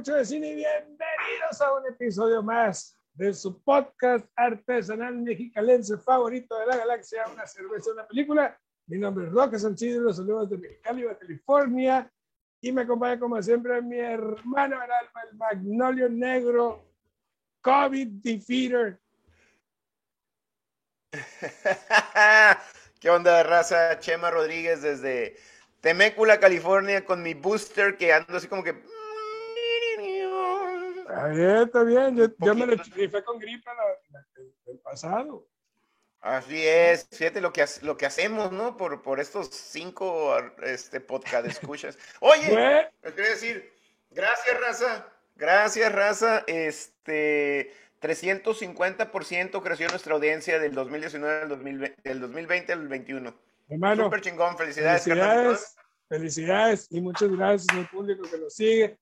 Mucho de Cine y bienvenidos a un episodio más de su podcast artesanal mexicalense favorito de la galaxia, una cerveza, una película. Mi nombre es Roque Sanchido, los saludos de Mexicali, California, y me acompaña como siempre mi hermano el alma, el Magnolio Negro, COVID Defeater. ¿Qué onda, raza? Chema Rodríguez desde Temécula, California, con mi booster que ando así como que. Está bien, está bien. Yo, yo me lo fue con gripe el pasado. Así es, fíjate lo que, lo que hacemos, ¿no? Por, por estos cinco este, podcast escuchas. Oye, les quería decir, gracias, raza. Gracias, raza. Este, 350% creció nuestra audiencia del 2019 al 2020, del 2020 al 2021. Hermano, Súper chingón, felicidades. Felicidades, felicidades y muchas gracias al público que lo sigue.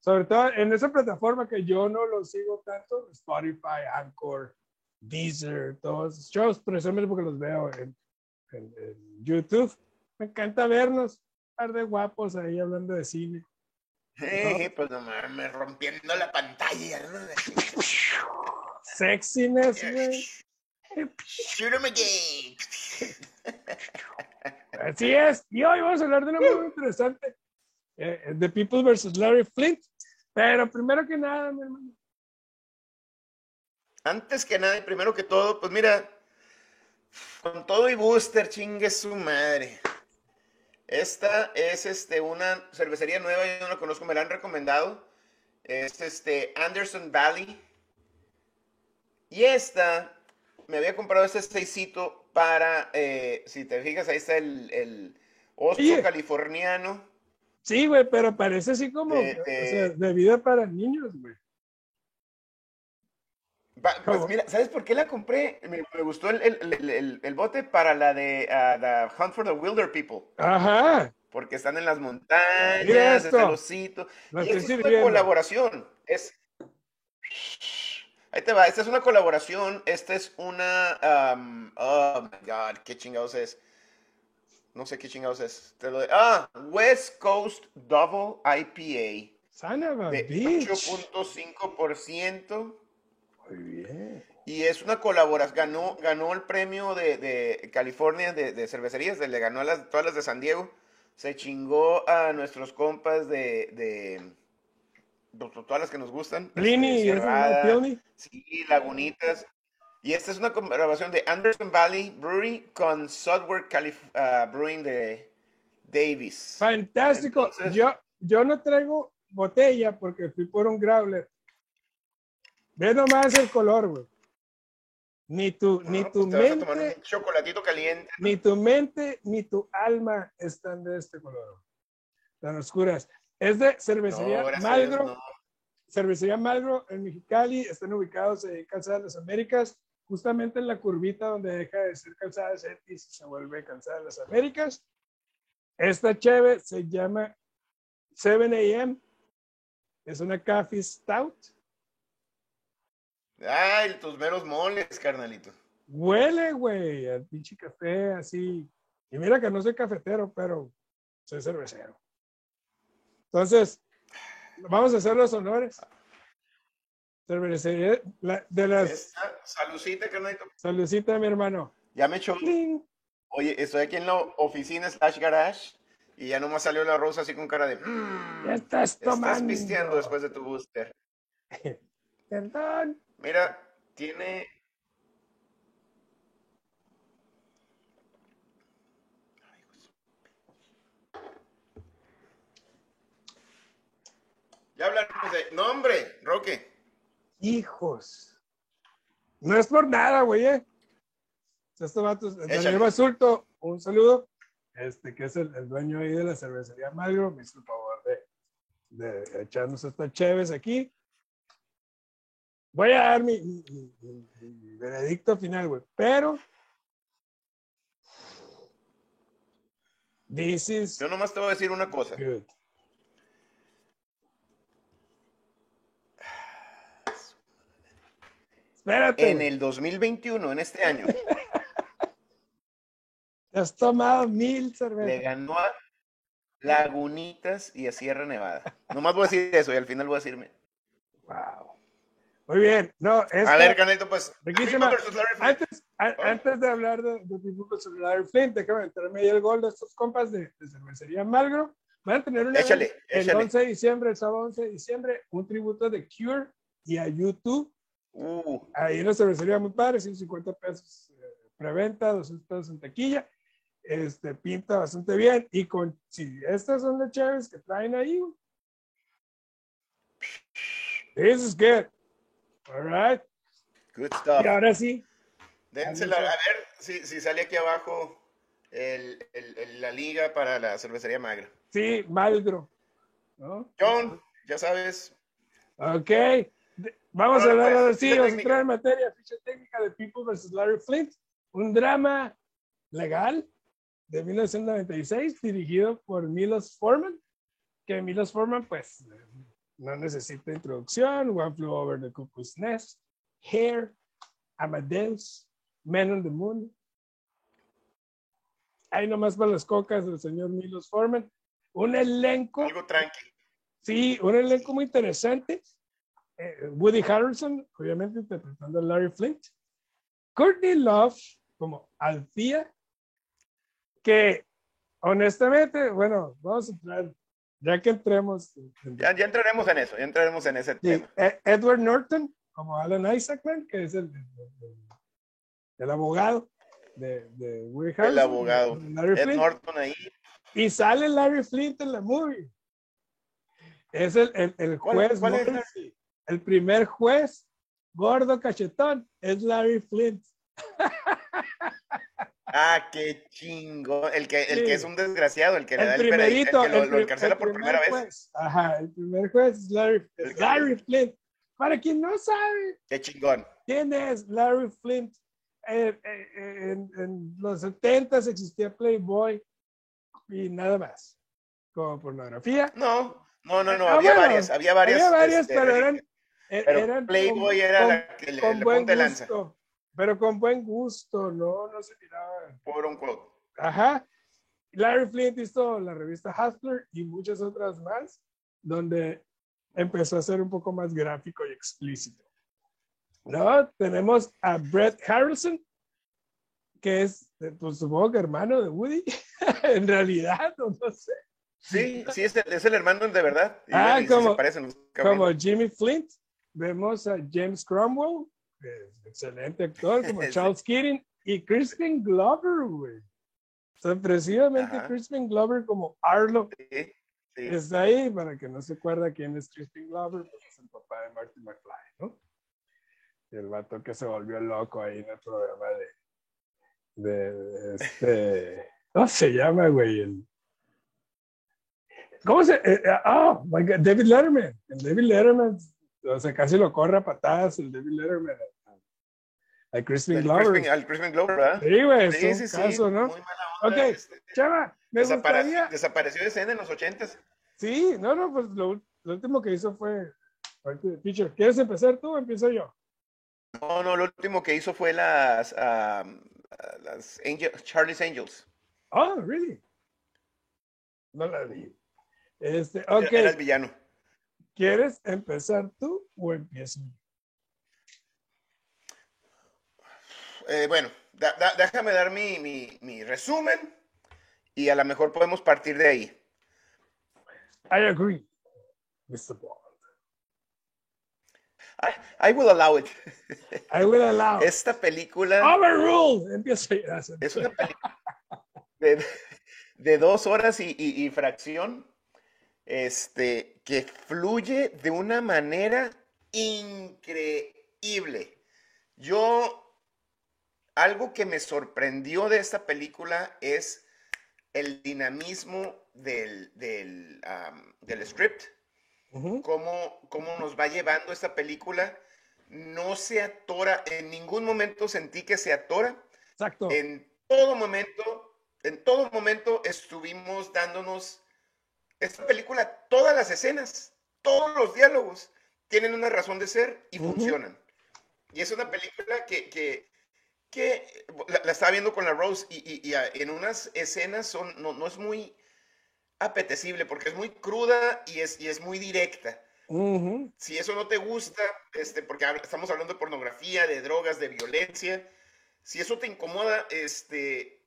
Sobre todo en esa plataforma que yo no lo sigo tanto, Spotify, Anchor, Deezer, todos los shows, precisamente porque los veo en, YouTube. Me encanta vernos, un par de guapos ahí hablando de cine. pues no me rompiendo la pantalla. Sexiness, güey. Shoot em again. Así es. Y hoy vamos a hablar de una muy interesante. Eh, The People vs. Larry Flint. Pero primero que nada, mi hermano. Antes que nada y primero que todo, pues mira, con todo y booster, chingue su madre. Esta es este, una cervecería nueva, yo no la conozco, me la han recomendado. Es este Anderson Valley. Y esta, me había comprado este seisito para, eh, si te fijas, ahí está el, el oso californiano. Sí, güey, pero parece así como de, vida para niños, güey. Pues mira, ¿sabes por qué la compré? Me, gustó el, el, el, bote para la de uh, the Hunt for the Wilder People. Ajá. Porque están en las montañas, está el osito. y es una colaboración. Es Ahí te va, esta es una colaboración, esta es una... Um, oh, my God, qué chingados es. No sé qué chingados es. Te lo ah, West Coast Double IPA. Son of de 8.5%. Muy bien. Y es una colaboración. Ganó, ganó el premio de, de California de, de, cervecerías. Le ganó a las, todas las de San Diego. Se chingó a nuestros compas de todas las que nos gustan. Pliny, este, Sí, Lagunitas. Y esta es una colaboración de Anderson Valley Brewery con Sudworth uh, Brewing de Davis. Fantástico. yo, yo no traigo botella porque fui por un growler. Ve nomás el color, güey. Ni tu, ni tu pues mente. chocolatito caliente. Ni tu mente, ni tu alma están de este color. Tan oscuras. Es de Cervecería Malgro. Cervecería Malgro en Mexicali. Están ubicados en Calzada de las Américas, justamente en la curvita donde deja de ser Calzada de Cetis y se vuelve Calzada de las Américas. Esta cheve se llama 7 AM. Es una Coffee Stout. Ay, tus meros moles, carnalito. Huele, güey, al pinche café así. Y mira que no soy cafetero, pero soy cervecero. Entonces, vamos a hacer los honores. De las... Salucita, carnalito. Salucita, mi hermano. Ya me echó. Oye, estoy aquí en la oficina slash garage y ya nomás salió la rosa así con cara de... Mm, ya estás tomando. Estás pisteando después de tu booster. Perdón. Mira, tiene Ya hablaremos de. nombre, Roque. Hijos. No es por nada, güey, eh. Estos vatos, Basulto, un saludo. Este, que es el, dueño ahí de la cervecería Magro, me hizo el favor de, de echarnos estas cheves aquí. Voy a dar mi, mi, veredicto final, güey. Pero. This is. Yo nomás te voy a decir una cosa. En el 2021, en este año. Has tomado mil cervezas. Le ganó a, Lagunitas y a Sierra Nevada. Nomás voy a decir eso y al final voy a decirme. Wow. Muy bien. No, a ver, Canito, pues. Antes, antes de hablar de, de Larry Flint, déjame entrarme ahí el gol de estos compas de, de cervecería Malgro. Van a tener un échale, el 11 de diciembre, el sábado 11 de diciembre, un tributo de Cure y a YouTube. Uh. Ahí en la cervecería muy padre, 150 pesos eh, preventa, 200 pesos en taquilla. Este, pinta bastante bien. Y con, si estas son las chaves que traen ahí, this is good. All right. Good stuff. Y ahora sí. Dénsela, a ver si, si sale aquí abajo el, el, la liga para la cervecería magra. Sí, Malgro. ¿no? John, ya sabes. Ok. Vamos a hablar ahora sí, vamos a entrar en materia, ficha técnica de People vs. Larry Flint. Un drama legal de 1996 dirigido por Milos Forman, que Milos Forman pues no necesita introducción, One Flew Over the Cuckoo's Nest, Hair, Amadeus, Men on the Moon. Ahí nomás para las cocas del señor Milos Forman. Un elenco. Algo tranqui. Sí, un elenco muy interesante. Eh, Woody Harrelson, obviamente interpretando a Larry Flint. Courtney Love como Althea, que honestamente, bueno, vamos a entrar, ya que entremos. Ya, entraremos en eso, ya entraremos en ese tema. E, Edward Norton como Alan Isaacman, que es el, el, abogado de, de Woody Harrelson. El abogado. Ed Norton ahí. Y sale Larry Flint en la movie. Es el, el, el juez. ¿Cuál, es el primer juez gordo cachetón es Larry Flint. Ah, qué chingo. El que, el que es un desgraciado, el que le da el primerito, el, que lo, encarcela por primera vez. Ajá, el primer juez es Larry, Larry Flint. Para quien no sabe. Qué chingón. ¿Quién es Larry Flint? Eh, eh, en, en, los 70 existía Playboy y nada más. Como pornografía. No, no, no, no, ah, había varias, había varias. Había varias, este, pero eran e-, pero Playboy era la que le, le punta lanza. Pero con buen gusto, no, no se miraba. Por un quote. Ajá. Larry Flint hizo la revista Hustler y muchas otras más, donde empezó a ser un poco más gráfico y explícito. ¿No? Tenemos a Brett Harrison, que es, pues supongo que hermano de Woody, en realidad, no, no sé. Sí, sí, es el, es el hermano de verdad. ah, como, como Jimmy Flint, Vemos a James Cromwell, excelente actor, como Charles Keating, y Crispin Glover, güey. Sorpresivamente, Crispin Glover como Arlo. Sí, Está ahí, para que no se acuerda quién es Crispin Glover, pues es el papá de Marty McFly, ¿no? Y el vato que se volvió loco ahí en el programa de, de, este, ¿cómo se llama, güey? ¿Cómo se? Eh, eh, oh, my God, David Letterman. David Letterman o sea, casi lo corre a patadas el David Letterman. Al Crispin Glover. al Crispin Glover, ¿verdad? Sí, güey, sí, sí, caso, ¿no? Muy mala onda. Ok, este, chava, me gustaría... Desapareció de escena en los ochentas. Sí, no, no, pues lo, último que hizo fue... Teacher, ¿quieres empezar tú o empiezo yo? No, no, lo último que hizo fue las, um, las Charlie's Angels. Oh, really? No la vi. Este, ok. Era el villano. ¿Quieres empezar tú o empiezo? Eh, bueno, déjame dar mi, resumen y a lo mejor podemos partir de ahí. I agree, Mr. Bond. I, I will allow it. I will allow. Esta película. Overruled. Empieza. Es una película de, dos horas y, y fracción este, que fluye de una manera increíble. Yo, algo que me sorprendió de esta película es el dinamismo del, del, del script, cómo, cómo nos va llevando esta película. No se atora, en ningún momento sentí que se atora. Exacto. En todo momento, en todo momento estuvimos dándonos esta película, todas las escenas, todos los diálogos tienen una razón de ser y funcionan. Y es una película que, que, la, estaba viendo con la Rose y, en unas escenas son, no, no es muy... apetecible porque es muy cruda y es, y es muy directa. Si eso no te gusta, este, porque estamos hablando de pornografía, de drogas, de violencia, si eso te incomoda, este,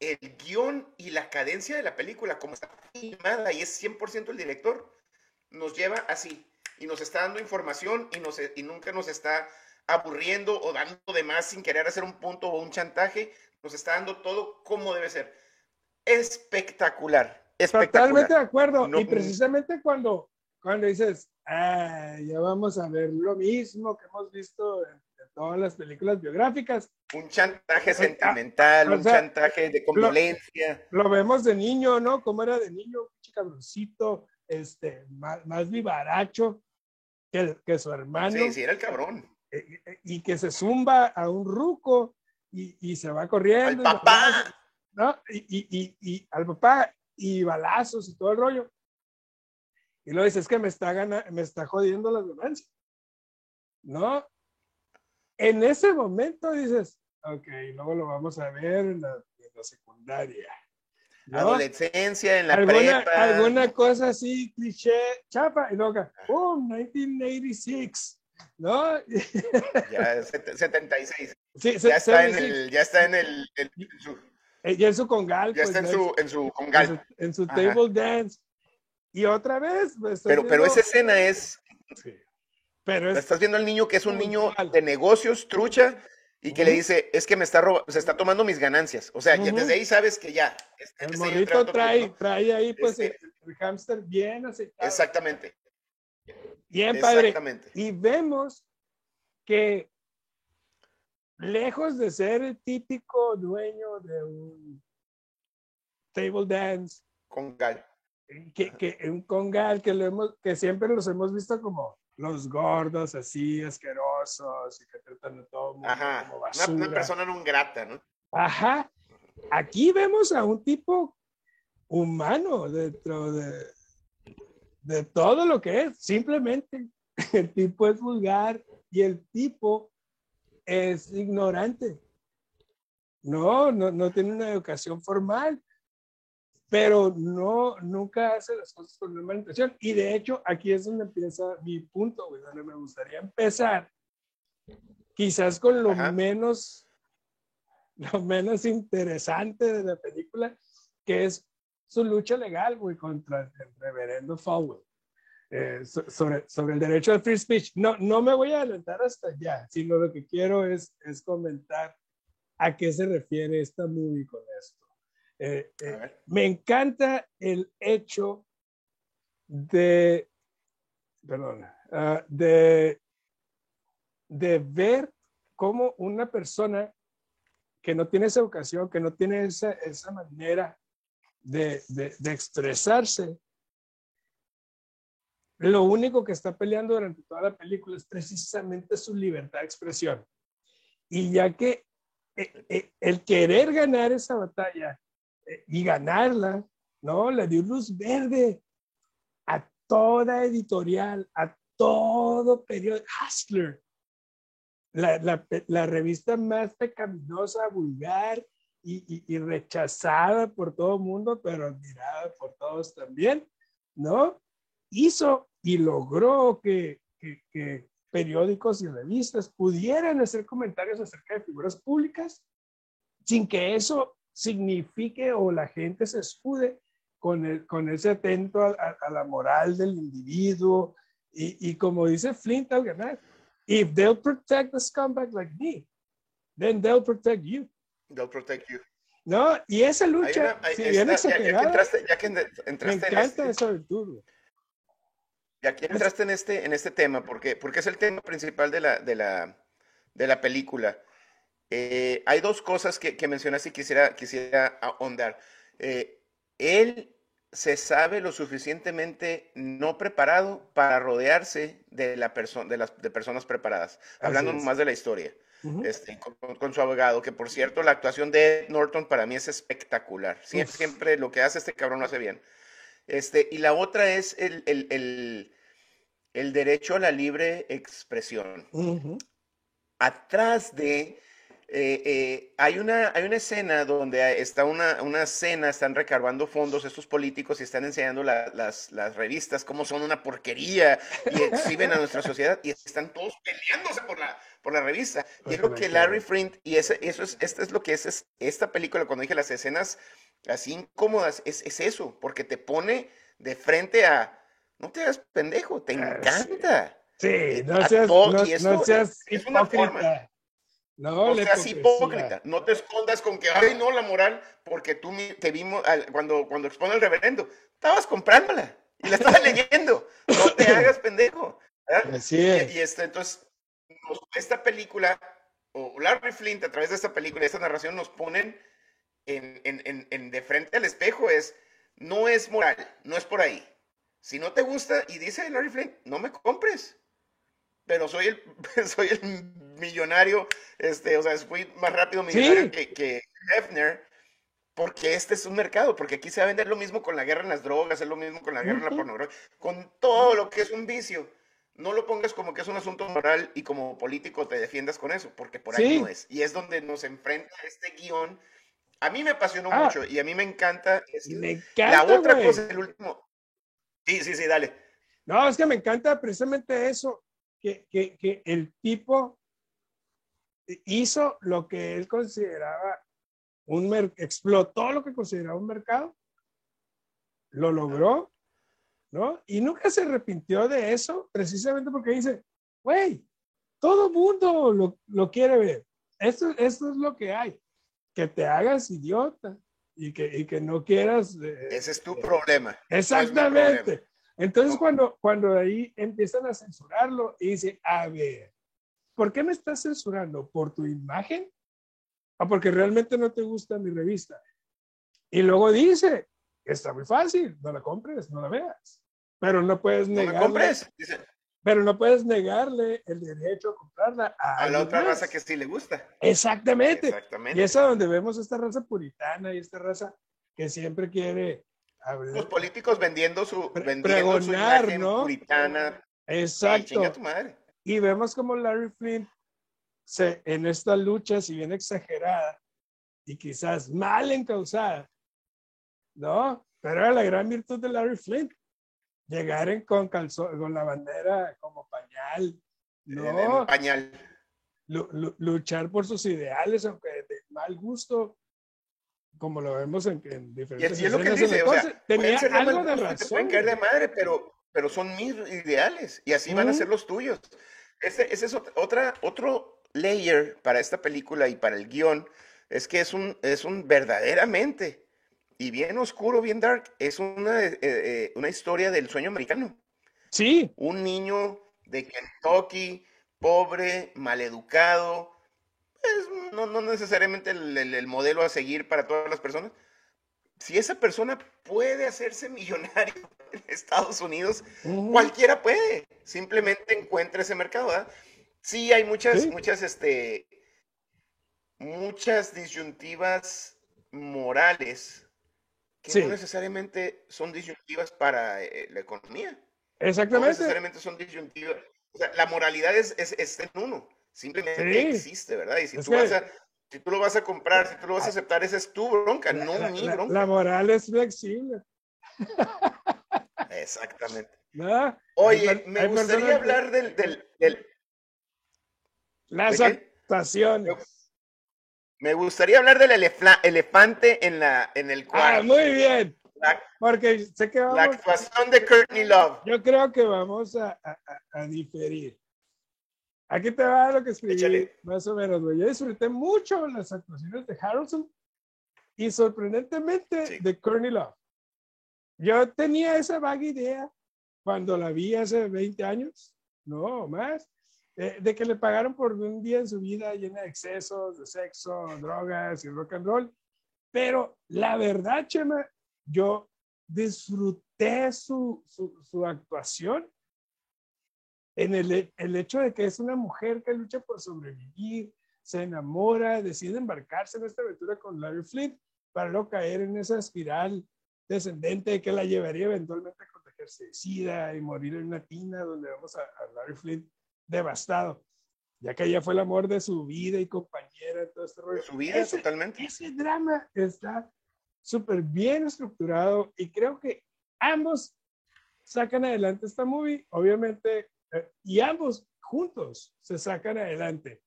el guion y la cadencia de la película, como está filmada y es 100% el director, nos lleva así y nos está dando información y, nos, y nunca nos está aburriendo o dando de más sin querer hacer un punto o un chantaje, nos está dando todo como debe ser. Espectacular. espectacular. Totalmente de acuerdo. y precisamente cuando, cuando dices, ah, ya vamos a ver lo mismo que hemos visto en, todas las películas biográficas. Un chantaje sentimental, un chantaje de convivencia. Lo, vemos de niño, ¿no? Como era de niño, un cabroncito, este, más, más vivaracho que, que su hermano. Sí, sí, era el cabrón. Eh, eh, y que se zumba a un ruco y, y se va corriendo. Al papá. ¿no? Y, y, y, al papá y balazos y todo el rollo. Y lo dice, es que me está, gana, me está jodiendo la violencia. ¿No? En ese momento dices, ok, luego lo vamos a ver en la, secundaria. Adolescencia, en la ¿Alguna, prepa. Alguna cosa así, cliché, chapa, y luego, oh, 1986. ¿no? Ya, 76. Sí, ya, está en el, ya está en el, su, eh, ya en su congal. Ya está pues, en, su, en su congal. En su, table dance. Y otra vez. Pues, pero, pero esa escena es. Sí. Pero Estás viendo al niño que es un niño de negocios, trucha, y que le dice, es que me está robando, se está tomando mis ganancias. O sea, desde ahí sabes que ya. el morrito trae, trae ahí pues el, hámster bien aceptado. Exactamente. Bien, padre. Y vemos que lejos de ser el típico dueño de un table dance, congal, que, que un congal que, lo hemos, que siempre los hemos visto como los gordos así asquerosos y que tratan de todo mundo como basura. Una, una persona no grata, ¿no? Ajá. Aquí vemos a un tipo humano dentro de, de todo lo que es. Simplemente el tipo es vulgar y el tipo es ignorante. No, no, no tiene una educación formal, pero no, nunca hace las cosas con una intención. Y de hecho, aquí es donde empieza mi punto, donde me gustaría empezar, quizás con lo menos, lo menos interesante de la película, que es su lucha legal, güey, contra el reverendo Fowler. Eh, sobre, sobre el derecho al free speech. No, no me voy a adelantar hasta allá, sino lo que quiero es, es comentar a qué se refiere esta movie con esto. Eh, eh, me encanta el hecho de, perdón, ah, de, de ver cómo una persona que no tiene esa educación, que no tiene esa, esa manera de, de, de expresarse, lo único que está peleando durante toda la película es precisamente su libertad de expresión. Y ya que eh, el querer ganar esa batalla y ganarla, ¿no? Le dio luz verde a toda editorial, a todo periódico, Hustler, la, la, la, revista más pecaminosa, vulgar y, y, y, rechazada por todo el mundo, pero admirada por todos también, ¿no? hizo y logró que, periódicos y revistas pudieran hacer comentarios acerca de figuras públicas sin que eso signifique o la gente se escude con, el, con ese atento a, la moral del individuo. Y, como dice Flint al ganar, if they'll protect the scumbag like me, then they'll protect you. They'll protect you. No, y esa lucha, si bien exagerada, ya, que entraste, me encanta en esa virtud. Y aquí entraste en este, en este tema, porque, porque es el tema principal de la, de la, de la película. Eh, hay dos cosas que, que, mencionaste y quisiera, quisiera ahondar. Eh, él se sabe lo suficientemente no preparado para rodearse de, la de, las, de personas preparadas, hablando más de la historia. Este, con, su abogado, que por cierto, la actuación de Norton para mí es espectacular. Siempre, siempre lo que hace este cabrón lo hace bien. Este, y la otra es el, el, el, derecho a la libre expresión. Atrás de eh, eh, hay, una, hay una escena donde está una, una cena, están recargando fondos estos políticos y están enseñando las, las, revistas como son una porquería y exhiben a nuestra sociedad y están todos peleándose por la, por la revista. Y es lo que Larry Flint, y ese, eso es, esto es lo que es, es, esta película, cuando dije las escenas así incómodas, es, es eso, porque te pone de frente a, no te hagas pendejo, te ah, encanta. Sí, no seas, no, seas hipócrita. No, seas hipócrita. No te escondas con que, ay, no, la moral, porque tú te vimos cuando, cuando expone el reverendo. Estabas comprándola y la estabas leyendo. No te hagas pendejo. Así es. Y, este, entonces, esta película, o Larry Flint, a través de esta película, esta narración, nos ponen en, en, en, de frente al espejo. Es, no es moral, no es por ahí. Si no te gusta y dice Larry Flint, no me compres pero soy el, soy el millonario, este, o sea, fui más rápido millonario que, que Hefner, porque este es un mercado, porque aquí se va a vender lo mismo con la guerra en las drogas, es lo mismo con la guerra en la pornografía, con todo lo que es un vicio. No lo pongas como que es un asunto moral y como político te defiendas con eso, porque por ahí no es. Y es donde nos enfrenta este guion. A mí me apasionó ah. mucho y a mí me encanta. me encanta la otra cosa, el último. Sí, sí, sí, dale. No, es que me encanta precisamente eso que, el tipo hizo lo que él consideraba un explotó lo que consideraba un mercado, lo logró, ¿no? Y nunca se arrepintió de eso, precisamente porque dice, güey, todo mundo lo, lo, quiere ver. Esto, esto es lo que hay. Que te hagas idiota y que, y que no quieras... Eh, Ese es tu problema. Exactamente. Entonces, cuando, cuando ahí empiezan a censurarlo y dice, a ver, ¿por qué me estás censurando? ¿Por tu imagen? ¿O porque realmente no te gusta mi revista? Y luego dice, está muy fácil, no la compres, no la veas. Pero no puedes negarle. compres. Pero no puedes negarle el derecho a comprarla a, la otra raza que sí le gusta. Exactamente. Exactamente. Y es a donde vemos esta raza puritana y esta raza que siempre quiere los políticos vendiendo su, vendiendo su imagen ¿no? puritana. Exacto. Y vemos como Larry Flint se, en esta lucha, si bien exagerada y quizás mal encausada, ¿no? Pero era la gran virtud de Larry Flint. Llegar en, con, calzón, con la bandera como pañal, ¿no? pañal. luchar por sus ideales, aunque de mal gusto, como lo vemos en, diferentes y, es lo que dice, o sea, tenía algo de razón. pueden caer de madre, pero, pero son mis ideales y así van a ser los tuyos. Ese, ese es otra, otro layer para esta película y para el guion, es que es un, es un verdaderamente y bien oscuro, bien dark, es una, eh, eh, una historia del sueño americano. Sí. Un niño de Kentucky, pobre, maleducado, no, no necesariamente el, modelo a seguir para todas las personas. Si esa persona puede hacerse millonario en Estados Unidos, cualquiera puede. Simplemente encuentra ese mercado. ¿verdad? Sí, hay muchas, muchas, este, muchas disyuntivas morales que no necesariamente son disyuntivas para eh, la economía. Exactamente. No necesariamente son disyuntivas. O sea, la moralidad es, es, en uno. Simplemente existe, ¿verdad? Y si tú, vas a, si tú lo vas a comprar, si tú lo vas a aceptar, esa es tu bronca, no mi bronca. La, moral es flexible. Exactamente. Oye, me gustaría hablar del, del, Las actuaciones. Me gustaría hablar del elefante en, la, en el cual. Ah, muy bien. Porque sé que vamos, la actuación de Courtney Love. Yo creo que vamos a, a, a diferir. Aquí te va lo que escribí, más o menos, güey. Yo disfruté mucho las actuaciones de Harrelson y sorprendentemente de Courtney Love. Yo tenía esa vaga idea cuando la vi hace 20 años, no más, de que le pagaron por un día en su vida llena de excesos, de sexo, drogas y rock and roll. Pero la verdad, Chema, yo disfruté su, su, su actuación en el, el, hecho de que es una mujer que lucha por sobrevivir, se enamora, decide embarcarse en esta aventura con Larry Flint para no caer en esa espiral descendente que la llevaría eventualmente a contagiarse de SIDA y morir en una tina donde vemos a, Larry Flint devastado. ya que ella fue el amor de su vida y compañera, todo este rollo. Su vida, totalmente. Ese drama está súper bien estructurado y creo que ambos sacan adelante esta movie, obviamente, y ambos juntos se sacan adelante.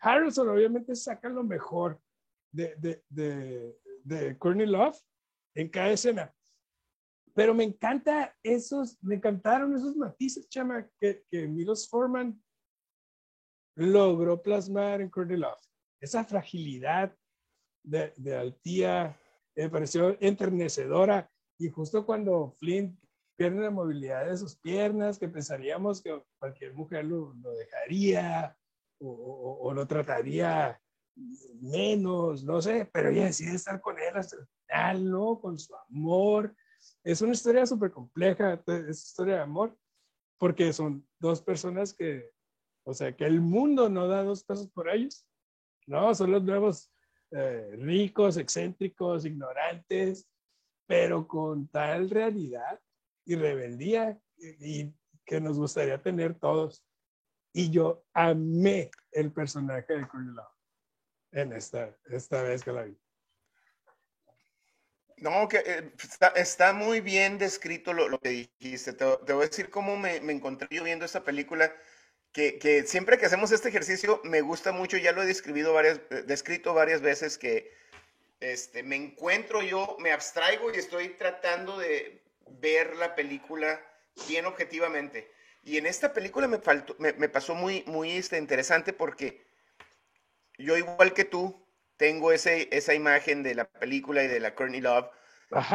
Harrison obviamente saca lo mejor de, de, de, de Courtney Love en cada escena. Pero me encanta esos, me encantaron esos matices, chama, que, que Milos Forman logró plasmar en Courtney Love. Esa fragilidad de, de Altía me pareció enternecedora. Y justo cuando Flint pierde la movilidad de sus piernas, que pensaríamos que cualquier mujer lo, lo dejaría o, o, lo trataría menos, no sé, pero ella decide estar con él hasta el final, ¿no? Con su amor. Es una historia súper compleja, es historia de amor, porque son dos personas que, o sea, que el mundo no da dos pesos por ellos, ¿no? Son los nuevos eh, ricos, excéntricos, ignorantes, pero con tal realidad y rebeldía y, que nos gustaría tener todos. Y yo amé el personaje de Courtney en esta, esta vez que la vi. No, que eh, está, muy bien descrito lo, que dijiste. Te, voy a decir cómo me, me, encontré yo viendo esta película, que, que, siempre que hacemos este ejercicio me gusta mucho, ya lo he describido varias, eh, descrito varias veces, que este, me encuentro yo, me abstraigo y estoy tratando de ver la película bien objetivamente. Y en esta película me, faltó, me, pasó muy, muy este, interesante porque yo igual que tú tengo ese, esa imagen de la película y de la Courtney Love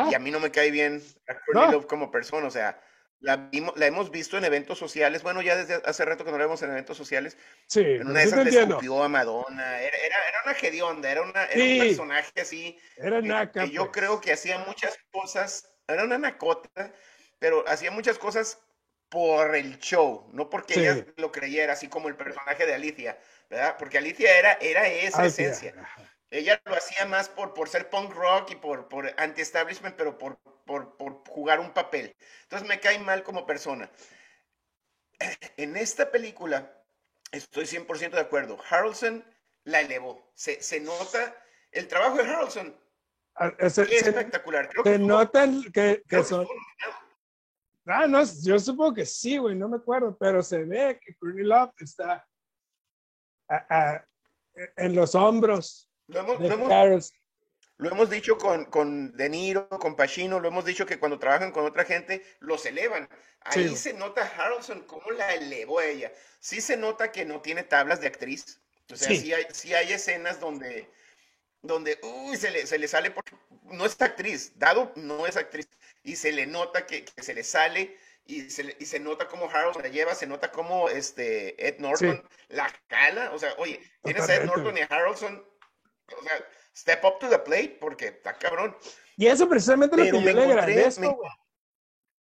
y a mí no me cae bien la Courtney Love como persona, o sea, la, la, hemos visto en eventos sociales, bueno, ya desde hace rato que no la vemos en eventos sociales. Sí, en una de esas le escupió a Madonna, era, era, era una gedionda, era, una, era un personaje así. Era naca. Que, yo pues. creo que hacía muchas cosas era una nacota, pero hacía muchas cosas por el show, no porque ella lo creyera, así como el personaje de Alicia, ¿verdad? Porque Alicia era, era esa esencia. Ella lo hacía más por, por ser punk rock y por, por anti-establishment, pero por, por, por jugar un papel. Entonces me cae mal como persona. En esta película, estoy 100% de acuerdo, Harrelson la elevó. Se, se nota el trabajo de Harrelson Es, espectacular. Creo que notan que, son. Ah, no, yo supongo que sí, güey, no me acuerdo, pero se ve que Courtney Love está en los hombros lo hemos, de lo lo hemos dicho con, con, De Niro, con Pacino, lo hemos dicho que cuando trabajan con otra gente, los elevan. Ahí se nota Harrelson cómo la elevó ella. Sí se nota que no tiene tablas de actriz. O sea, sí, hay, sí hay escenas donde donde, uy, se le, se le sale porque no es actriz, dado no es actriz, y se le nota que, se le sale y se, y se nota como Harold la lleva, se nota como este Ed Norton la cala, o sea, oye, tienes a Ed Norton y a Harrelson, o sea, step up to the plate porque está cabrón. Y eso precisamente lo que yo le agradezco,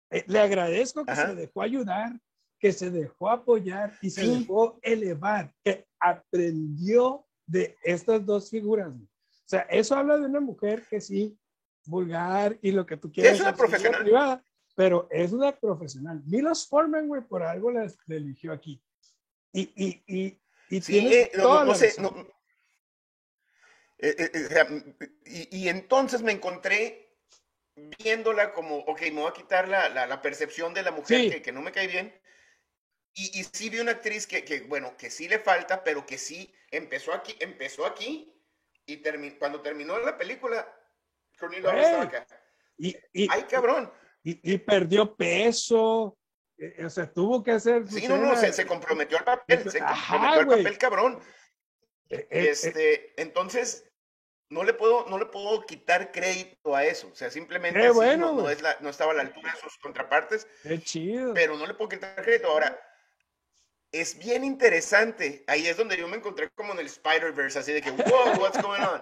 eh, Le agradezco que se dejó ayudar, que se dejó apoyar y se dejó elevar, que aprendió de estas dos figuras sea, eso habla de una mujer que sí, vulgar y lo que tú quieras. Es una profesional. Privada, pero es una profesional. Milos Forman, güey, por algo la, eligió aquí. Y, y, y, y sí, eh, no, no, sé, eh, eh, y, y, entonces me encontré viéndola como, ok, me voy a quitar la, la, la percepción de la mujer que, que, no me cae bien. Y, y sí vi una actriz que, que, bueno, que sí le falta, pero que sí empezó aquí, empezó aquí y cuando terminó la película. Y, y, ¡Ay, cabrón! Y, perdió peso. Eh, o sea, tuvo que hacer. Sí, no, no, se, comprometió al papel. Se comprometió al papel, cabrón. Eh, eh, este, entonces, no le puedo, no le puedo quitar crédito a eso. O sea, simplemente bueno, no, es la, no, estaba a la altura de sus contrapartes. Qué chido. Pero no le puedo quitar crédito. Ahora, es bien interesante. Ahí es donde yo me encontré como en el Spider-Verse, así de que, wow, what's going on?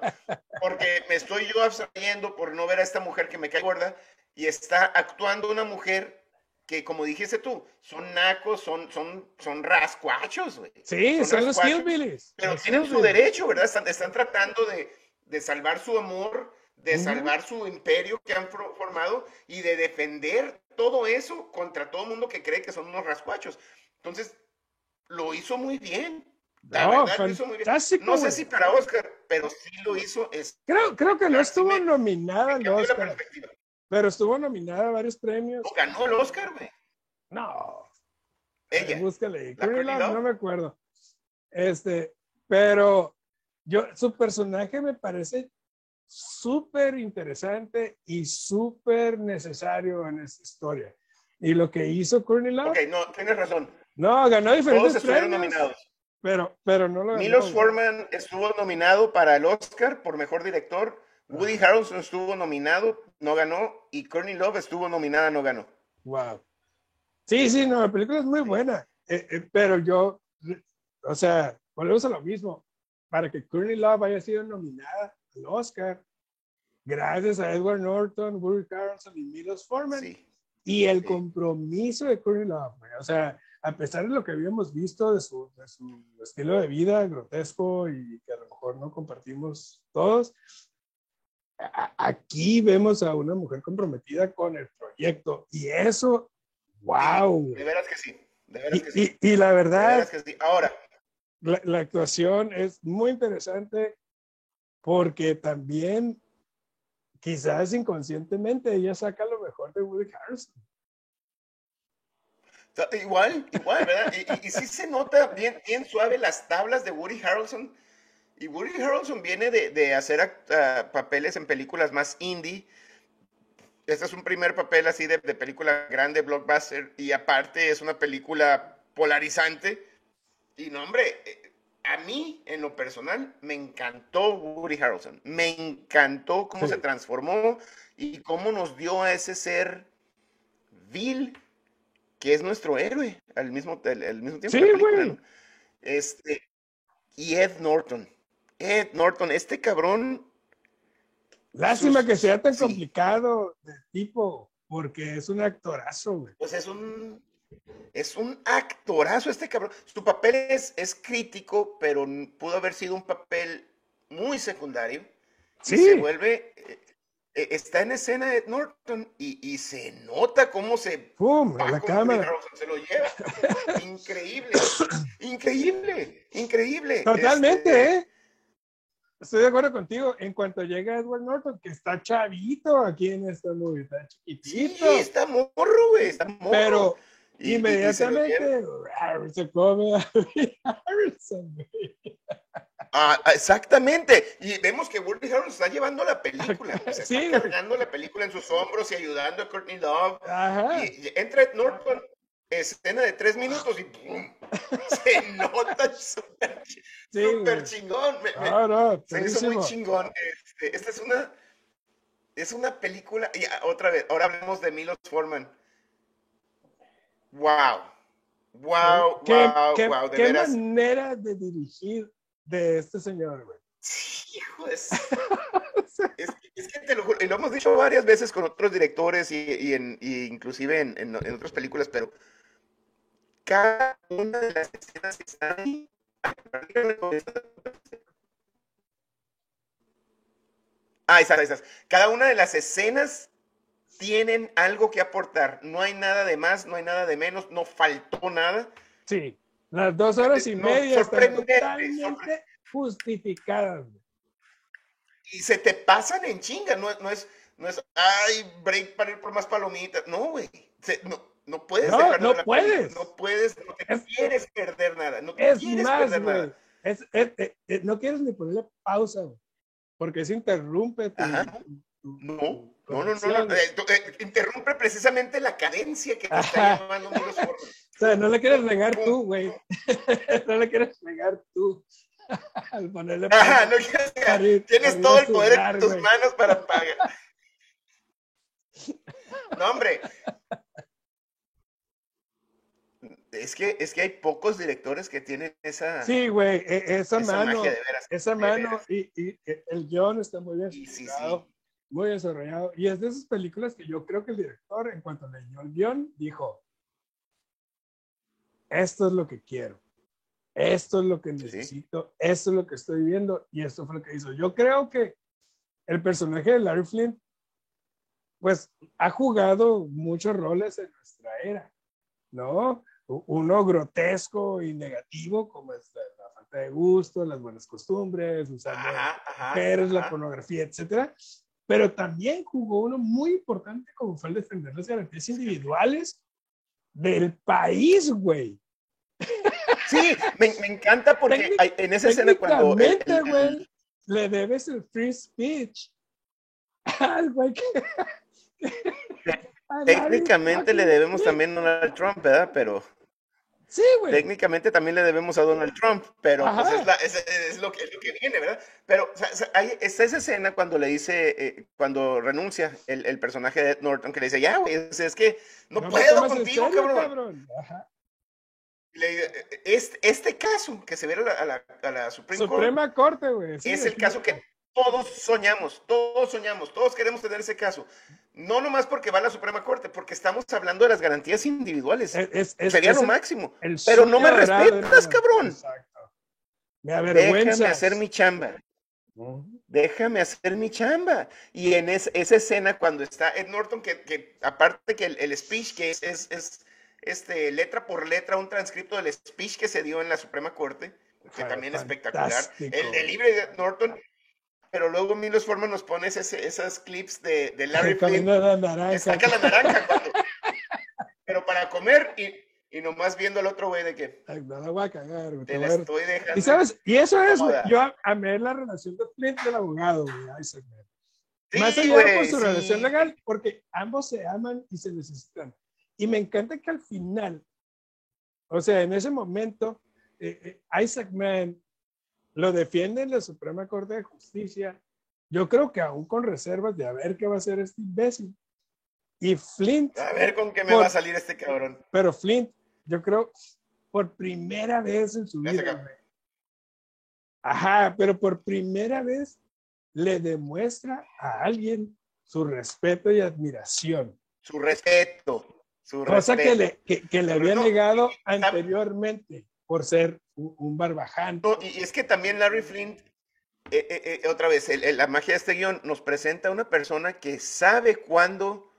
Porque me estoy yo abstrayendo por no ver a esta mujer que me cae gorda y está actuando una mujer que, como dijiste tú, son nacos, son, son, son rascuachos, güey. Sí, son, los hillbillies. Pero tienen su derecho, ¿verdad? Están, están tratando de, de, salvar su amor, de salvar su imperio que han formado y de defender todo eso contra todo el mundo que cree que son unos rascuachos. Entonces, lo hizo muy bien. no, No sé si para Oscar, pero sí lo hizo. Es, creo, creo que no estuvo nominada al Oscar. Pero estuvo nominada a varios premios. ganó el Oscar, güey. No. Ella. Búscale. no me acuerdo. Este, pero yo, su personaje me parece súper interesante y súper necesario en esta historia. Y lo que hizo Courtney Love. Ok, no, tienes razón. No, ganó diferentes Todos estuvieron nominados. Pero, pero no lo Milos Forman estuvo nominado para el Oscar por mejor director. Woody Harrelson estuvo nominado, no ganó. Y Courtney Love estuvo nominada, no ganó. Wow. Sí, sí, no, la película es muy buena. Eh, eh, pero yo, o sea, volvemos a lo mismo. Para que Courtney Love haya sido nominada al Oscar, gracias a Edward Norton, Woody Harrelson y Milos Forman. y el compromiso de Courtney Love, o sea, a pesar de lo que habíamos visto de su, estilo de vida grotesco y que a lo mejor no compartimos todos, aquí vemos a una mujer comprometida con el proyecto y eso, wow. De veras que sí, de veras y, que sí. Y, la verdad, ahora, la, la, actuación es muy interesante porque también quizás inconscientemente ella saca lo mejor de Woody Harrelson. Igual, igual, ¿verdad? Y, y, sí se nota bien, bien suave las tablas de Woody Harrelson. Y Woody Harrelson viene de, de hacer papeles en películas más indie. Este es un primer papel así de, de, película grande, blockbuster. Y aparte es una película polarizante. Y no, hombre, eh, a mí, en lo personal, me encantó Woody Harrelson. Me encantó cómo se transformó y cómo nos dio a ese ser vil que es nuestro héroe al mismo, al, mismo tiempo. Sí, güey. Este, y Ed Norton. Ed Norton, este cabrón. Lástima que sea tan complicado de tipo, porque es un actorazo, güey. Pues es un. Es un actorazo este cabrón. Su papel es, es crítico, pero pudo haber sido un papel muy secundario. Sí. se vuelve eh, está en escena Ed Norton y, se nota cómo se ¡Pum! la cámara. Se lo lleva. Increíble increíble increíble. Totalmente este, ¿eh? estoy de acuerdo contigo. En cuanto llega Edward Norton que está chavito aquí en esta movie está chiquitito. sí está morro güey está morro. Pero inmediatamente se, come a Harrison Ah, exactamente. Y vemos que Woody Harrelson está llevando la película. Se está cargando la película en sus hombros y ayudando a Courtney Love. Y, entra Ed Norton, escena de tres minutos y ¡pum! Se nota súper chingón. se hizo muy chingón. Este, esta es una, es una película. Y ah, otra vez, ahora hablemos de Milos Forman. Wow. Wow, wow, wow. qué manera de dirigir de este señor, güey. Hijo es, es, que te lo juro, y lo hemos dicho varias veces con otros directores y, en, inclusive en, otras películas, pero cada una de las escenas que están ahí, Ah, esas, esas. Cada una de las escenas tienen algo que aportar. No hay nada de más, no hay nada de menos, no faltó nada. Sí. Las dos horas y media están totalmente justificadas. Y se te pasan en chinga, no, no, es, no es, ay, break para ir por más palomitas. No, güey. No, no puedes no, no puedes. No puedes, no quieres perder nada. No es quieres más, perder nada. Es, no quieres ni ponerle pausa, porque eso interrumpe tu, no, no, no, no, eh, eh, interrumpe precisamente la cadencia que te está llevando O sea, no le quieres negar tú, güey. no le quieres negar tú. Al ponerle Ajá, no quieres Tienes todo el poder en tus manos para pagar. No, hombre. Es que, es que hay pocos directores que tienen esa. Sí, güey, e, esa, mano. esa mano y, y, el guion está muy bien. Sí, sí, sí muy desarrollado. Y es de esas películas que yo creo que el director, en cuanto leyó el guion, dijo, esto es lo que quiero, esto es lo que necesito, esto es lo que estoy viendo, y esto fue lo que hizo. Yo creo que el personaje de Larry Flint, pues ha jugado muchos roles en nuestra era, ¿no? Uno grotesco y negativo, como es la falta de gusto, las buenas costumbres, mujeres, la pornografía, etcétera. Pero también jugó uno muy importante como fue el defender las garantías individuales del país, güey. Sí, me, me encanta porque en esa escena cuando... güey, le debes el free speech al güey que... Técnicamente le debemos también a Donald Trump, ¿verdad? Pero... Sí, güey. Técnicamente también le debemos a Donald Trump, pero pues es, es, lo que, es, lo que, viene, ¿verdad? Pero hay, está esa escena cuando le dice, eh, cuando renuncia el, el, personaje de Ed Norton, que le dice, ya, güey, es, que no, puedo contigo, cabrón. este, este, caso que se ve a la, a la, Suprema Corte, güey. es el caso que todos soñamos, todos soñamos, todos queremos tener ese caso. No nomás porque va a la Suprema Corte, porque estamos hablando de las garantías individuales. Sería lo máximo. Pero no me respetas, cabrón. Exacto. Me. Déjame hacer mi chamba. Déjame hacer mi chamba. Y en esa escena, cuando está Ed Norton, que, aparte que el, speech, que es, es, este, letra por letra, un transcripto del speech que se dio en la Suprema Corte, que también es espectacular. El libre de Ed Norton pero luego Milos Forman nos pones ese, esas clips de, de Larry Flynn. La naranja. saca la naranja. pero para comer y, y nomás viendo al otro güey de que. no la voy a cagar, güey. Te la estoy dejando. Y sabes, y eso es, güey. Yo amé la relación de Flint del abogado, güey. Isaac, sí, Más allá por su relación legal, porque ambos se aman y se necesitan. Y me encanta que al final, o sea, en ese momento, eh, eh, Isaac Mann lo defiende en la Suprema Corte de Justicia. Yo creo que aún con reservas de a ver qué va a hacer este imbécil. Y Flint. A ver con qué me va a salir este cabrón. Pero Flint, yo creo, por primera vez en su vida. Ajá, pero por primera vez le demuestra a alguien su respeto y admiración. Su respeto. Su Cosa que le, que, le había negado anteriormente por ser un, barbaján. y, es que también Larry Flint, eh, eh, eh, otra vez, la magia de este guion nos presenta a una persona que sabe cuándo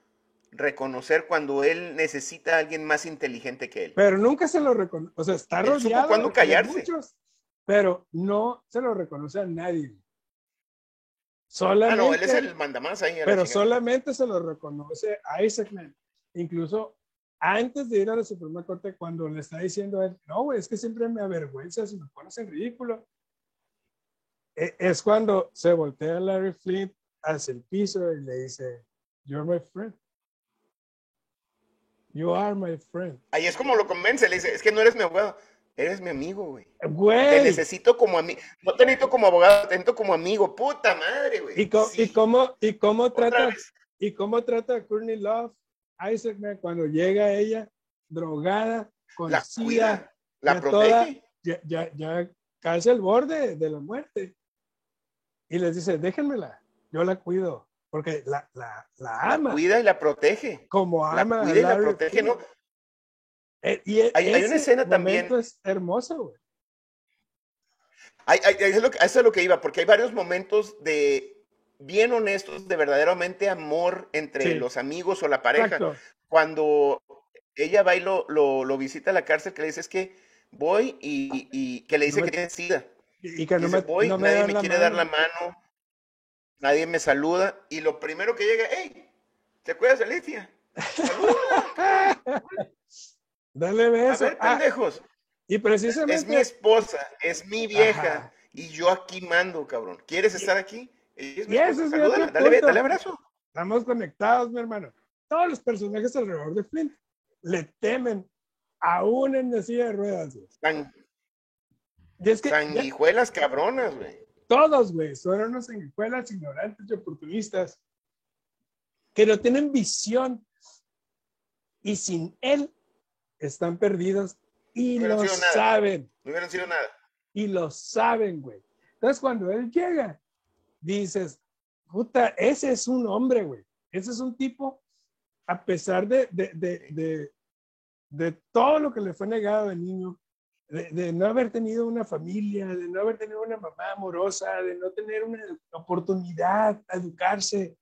reconocer cuando él necesita a alguien más inteligente que él. Pero nunca se lo reconoce, o sea, está rodeado cuándo callarse. muchos, pero no se lo reconoce a nadie. Solamente, ah, no, él es el mandamás ahí. Pero solamente se lo reconoce a Isaacman. Incluso antes de ir a la Suprema Corte, cuando le está diciendo a él, no, güey, es que siempre me avergüenza si me pones en ridículo, e, es cuando se voltea Larry Flint hacia el piso y le dice, You're my friend. You are my friend. Ahí es como lo convence, le dice, es que no eres mi abogado, eres mi amigo, güey. Güey. Te necesito como amigo. No te necesito como abogado, te necesito como amigo. Puta madre, güey. ¿Y, y, cómo, y cómo trata, y cómo trata a Courtney Love Isaac, cuando llega ella drogada, con la sida, la protege. ya, ya, ya casi al borde de la muerte. Y les dice, déjenmela, yo la cuido, porque la, la, la ama. La cuida y la protege. Como ama. La cuida y la protege, ¿no? Eh, y hay, una escena también. es hermoso, güey. Hay, eso, es lo que, eso es lo que iba, porque hay varios momentos de bien honestos, de verdaderamente amor entre los amigos o la pareja. Cuando ella va y lo, lo, visita a la cárcel, que le dice es que voy y, que le dice que tiene sida. Y que no me, voy, nadie me quiere dar la mano, nadie me saluda, y lo primero que llega, hey, ¿te acuerdas de Alicia? Dale beso. A ver, ah, pendejos. y precisamente. Es mi esposa, es mi vieja, y yo aquí mando, cabrón. ¿Quieres estar aquí? Y, eso es dale, dale abrazo. Estamos conectados, mi hermano. Todos los personajes alrededor de Flint le temen, aún en la silla de ruedas. San, y es que, sanguijuelas cabronas, güey. Todos, güey, son unos sanguijuelas ignorantes y oportunistas que no tienen visión y sin él están perdidos y lo saben. No hubieran sido nada. Y lo saben, güey. Entonces, cuando él llega dices, puta, ese es un hombre, güey. Ese es un tipo, a pesar de, de, de, de, todo lo que le fue negado de niño, de, no haber tenido una familia, de no haber tenido una mamá amorosa, de no tener una oportunidad a educarse,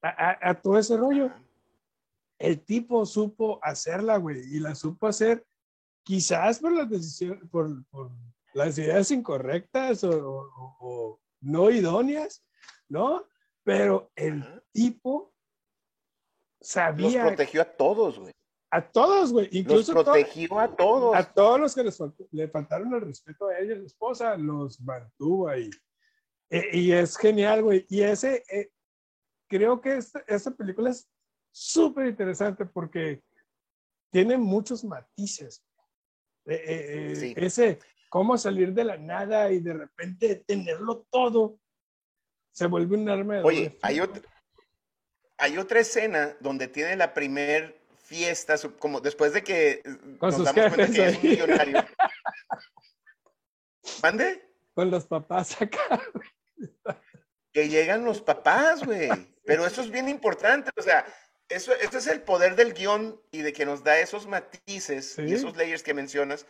a, a, todo ese rollo. El tipo supo hacerla, güey, y la supo hacer quizás por las decisiones, por, por las ideas incorrectas o, no idóneas, ¿no? Pero el tipo sabía. Los protegió a todos, güey. A todos, güey. Incluso los protegió a todos. A todos los que les le faltaron el respeto a ella, la esposa, los mantuvo ahí. E, y es genial, güey. Y ese, eh, creo que esta, esta película es súper interesante porque tiene muchos matices. Eh, eh, ese, cómo salir de la nada y de repente tenerlo todo, se vuelve un arma de Oye, hay otra, hay otra escena donde tiene la primer fiesta, como después de que Con nos damos cuenta que es un millonario. ¿Mande? Con los papás acá. que llegan los papás, güey. Pero eso es bien importante, o sea, eso, eso es el poder del guion y de que nos da esos matices y esos layers que mencionas,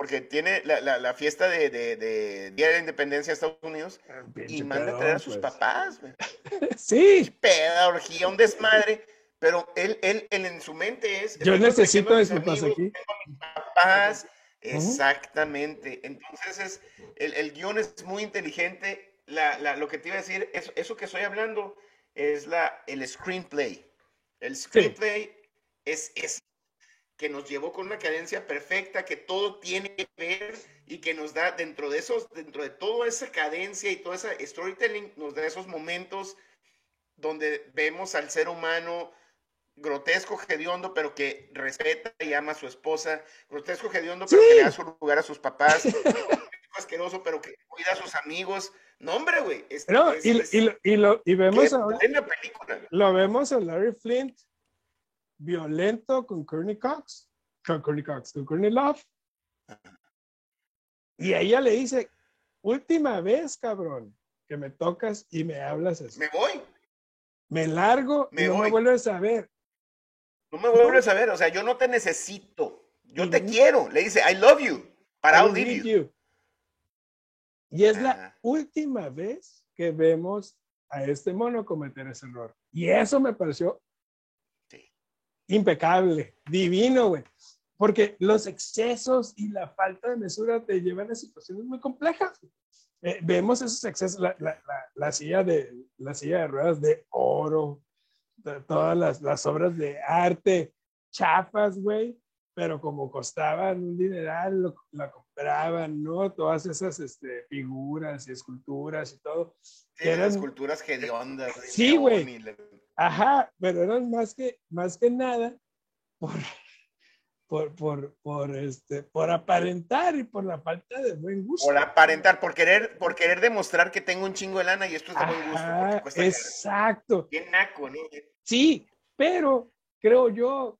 porque tiene la, la, fiesta de, de, Día de la Independencia de Estados Unidos ah, y manda a traer a sus pues. papás, güey. Sí. Peda, orgía, un desmadre. Pero él, él, en su mente es... Yo necesito a aquí. papás, exactamente. Entonces, es, el, el, guion es muy inteligente. La, la, lo que te iba a decir, es, eso que estoy hablando es la, el screenplay. El screenplay es, es que nos llevó con una cadencia perfecta, que todo tiene que ver y que nos da dentro de esos, dentro de toda esa cadencia y toda esa storytelling, nos da esos momentos donde vemos al ser humano grotesco, hediondo, pero que respeta y ama a su esposa, grotesco, hediondo, pero que le da su lugar a sus papás, asqueroso, pero que cuida a sus amigos. No, hombre, güey. No, y, y, y, lo, y vemos a, en la película. Lo vemos a Larry Flint violento con Courtney Cox, con Courtney Cox, con Courtney Love. Y ella le dice, última vez, cabrón, que me tocas y me hablas así. Me voy. Me largo y no me vuelves a ver. No me vuelves a ver, o sea, yo no te necesito. Yo te quiero. Le dice, I love you. Para I you. Y es la última vez que vemos a este mono cometer ese error. Y eso me pareció impecable, divino, güey. Porque los excesos y la falta de mesura te llevan a situaciones muy complejas. Eh, vemos esos excesos, la, la, la, silla de, la silla de ruedas de oro, todas las, las obras de arte chafas, güey, pero como costaban un dineral, lo, la compraban, ¿no? Todas esas este, figuras y esculturas y todo. eran esculturas hediondas. Sí, güey. Ajá, pero eran más que, más que nada por, por, por, por, este, por aparentar y por la falta de buen gusto. Por aparentar, por querer, por querer demostrar que tengo un chingo de lana y esto es de buen gusto. Exacto. Bien naco, ¿no? Sí, pero creo yo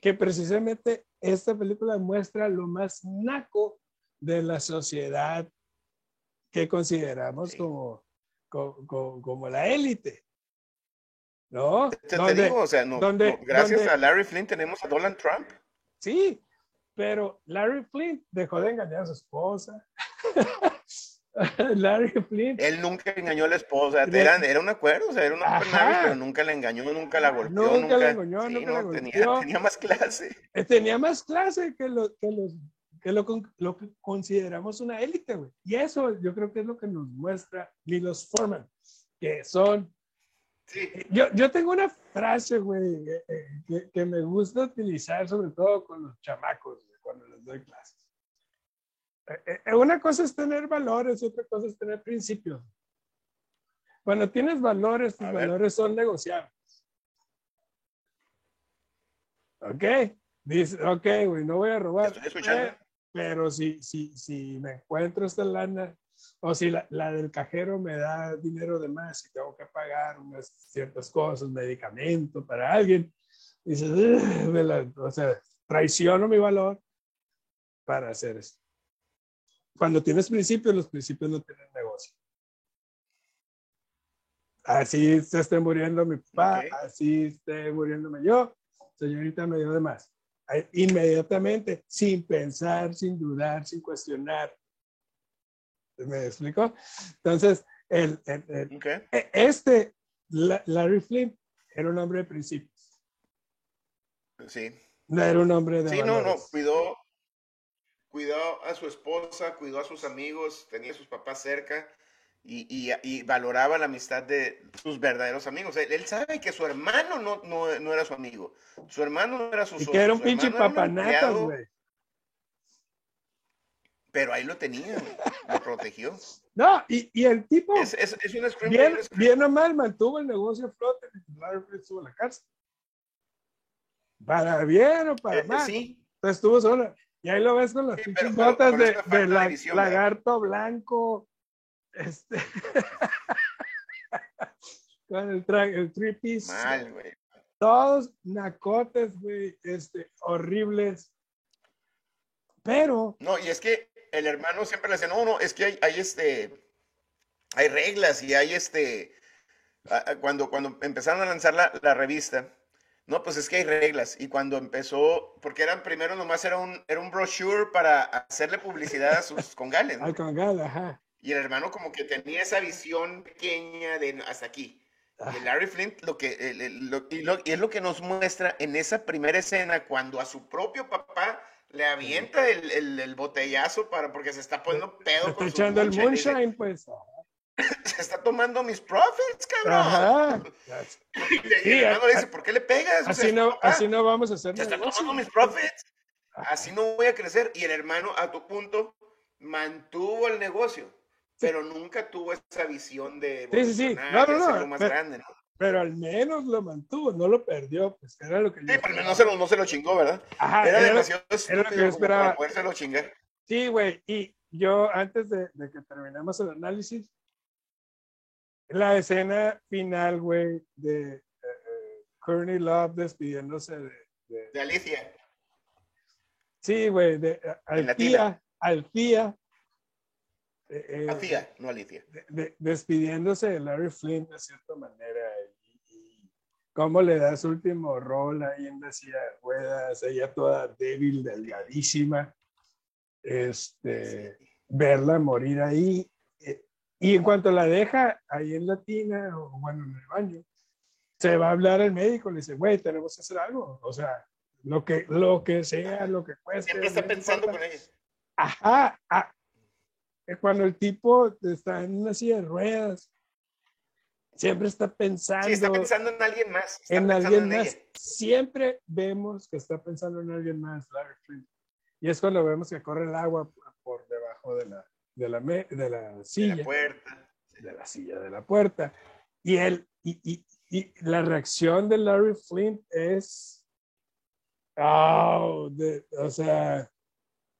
que precisamente esta película muestra lo más naco de la sociedad que consideramos como, como, como, la élite. ¿No? Te, digo, o sea, no, gracias a Larry Flynn tenemos a Donald Trump. Sí, pero Larry Flynn dejó de engañar a su esposa. Larry Flynn. Él nunca engañó a la esposa. Era, era un acuerdo, o sea, era una nave, pero nunca la engañó, nunca la golpeó. Nunca, la engañó, nunca la golpeó. Tenía, tenía, más clase. Eh, tenía más clase que, lo, que, los, que lo, lo, que consideramos una élite, güey. Y eso yo creo que es lo que nos muestra los Forman, que son yo, yo tengo una frase, güey, que, que, me gusta utilizar sobre todo con los chamacos cuando les doy clases. Eh, eh, una cosa es tener valores, otra cosa es tener principios. Cuando tienes valores, tus valores son negociables. ¿Ok? Dice, ok, güey, no voy a robar. pero si, si, si me encuentro esta lana o si la, la, del cajero me da dinero de más y tengo que pagar unas ciertas cosas, medicamento para alguien, dices, o sea, traiciono mi valor para hacer esto. Cuando tienes principios, los principios no tienen negocio. Así se esté muriendo mi papá, así esté muriéndome yo, señorita me dio de más. Inmediatamente, sin pensar, sin dudar, sin cuestionar, ¿Me explico? Entonces, el, e, este, Larry Flynn, era un hombre de principios. Sí. No era un hombre de. Sí, no, no, cuidó. cuidó a su esposa, cuidó a sus amigos, tenía a sus papás cerca y, valoraba la amistad de sus verdaderos amigos. Él, sabe que su hermano no, no, era su amigo, su hermano no era su socio. Y que era un pinche papanatas, güey. Pero ahí lo tenía, lo protegió. No, y, y el tipo, es, es, es un bien, bien, o mal, mantuvo el negocio a flote y estuvo en la cárcel. Para bien o para eh, mal. Sí. Entonces estuvo solo. Y ahí lo ves con las pinches botas de, de la, lagarto blanco. Este. con el, el. Mal, güey. Todos nacotes, güey, este, horribles. Pero. No, y es que el hermano siempre le decía, no, no, es que hay, hay este, hay reglas y hay este, cuando, cuando empezaron a lanzar la, la, revista, no, pues es que hay reglas. Y cuando empezó, porque eran primero nomás era un, era un brochure para hacerle publicidad a sus congales. Al congal, ajá. Y el hermano como que tenía esa visión pequeña de hasta aquí. Y Larry Flint lo que, y, lo, y es lo que nos muestra en esa primera escena cuando a su propio papá le avienta el, el, botellazo para, porque se está poniendo pedo. Se está echando el moonshine, pues. Se está tomando mis profits, cabrón. Ajá. Y, el hermano le dice, ¿por qué le pegas? Así, no, así no vamos a hacer Se está tomando mis profits. Así no voy a crecer. Y el hermano, a tu punto, mantuvo el negocio, pero nunca tuvo esa visión de sí, sí, sí. No, no, no. más grande, ¿no? Pero al menos lo mantuvo, no lo perdió, pues era lo que Sí, pero no se, lo, no se lo chingó, ¿verdad? Ajá, era, demasiado era lo que yo esperaba. Lo chingar. Sí, güey, y yo antes de, de, que terminemos el análisis, la escena final, güey, de uh, Courtney Love despidiéndose de, de, de Alicia. Sí, güey, de Alfía, Alfía. Eh, Alfía, no Alicia. despidiéndose de Larry Flint de cierta manera cómo le da su último rol ahí en la silla de ruedas, ella toda débil, delgadísima, este, verla morir ahí. Eh, y en cuanto la deja ahí en la tina, o bueno, en el baño, se va a hablar el médico, le dice, güey, tenemos que hacer algo. O sea, lo que, lo que sea, lo que cueste. Siempre está pensando con ella. Ajá. Ah, cuando el tipo está en una silla de ruedas Siempre está pensando. Sí, está pensando en alguien más. en alguien más. Siempre vemos que está pensando en alguien más, Larry Flint. Y es cuando vemos que corre el agua por debajo de la, de la, de la silla. De la puerta. De la silla de la puerta. Y él, y, y, y la reacción de Larry Flint es. Oh, o sea,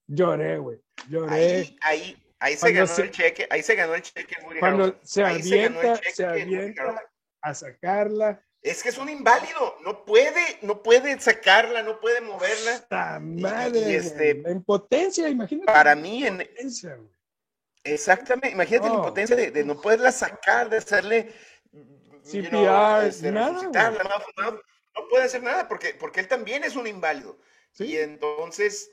lloré, güey. Lloré. Ahí, ahí, Ahí se ganó el cheque, ahí se ganó el cheque Cuando se avienta, se, avienta a sacarla. Es que es un inválido, no puede, no puede sacarla, no puede moverla. Esta madre, este, la impotencia, imagínate. Para mí, en, exactamente, imagínate la impotencia de, no poderla sacar, de hacerle CPR, este, nada, no, puede hacer nada porque, porque él también es un inválido. Y entonces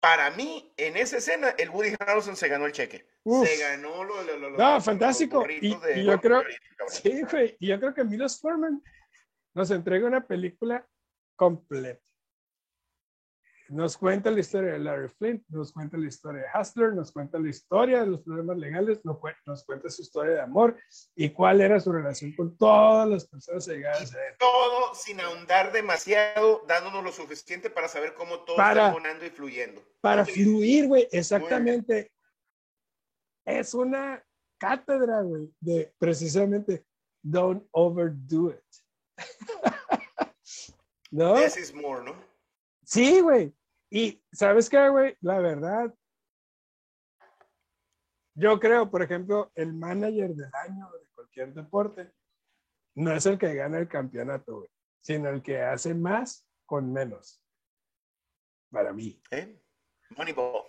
para mí, en esa escena, el Woody Harrelson se ganó el cheque. Se ganó lo, lo, lo No, fantástico. Y, yo creo, sí, güey, y yo creo que Milos Forman nos entrega una película completa. Nos cuenta la historia de Larry Flint, nos cuenta la historia de Hustler, nos cuenta la historia de los problemas legales, nos, cuenta su historia de amor y cuál era su relación con todas las personas llegadas a él. Todo sin ahondar demasiado, dándonos lo suficiente para saber cómo todo está sonando y fluyendo. Para fluir, güey, exactamente. Es una cátedra, güey, de precisamente don't overdo it. ¿No? This is more, ¿no? Sí, güey. Y sabes qué, güey, la verdad, yo creo, por ejemplo, el manager del año de cualquier deporte no es el que gana el campeonato, güey, sino el que hace más con menos. Para mí. ¿Eh? Moneyball.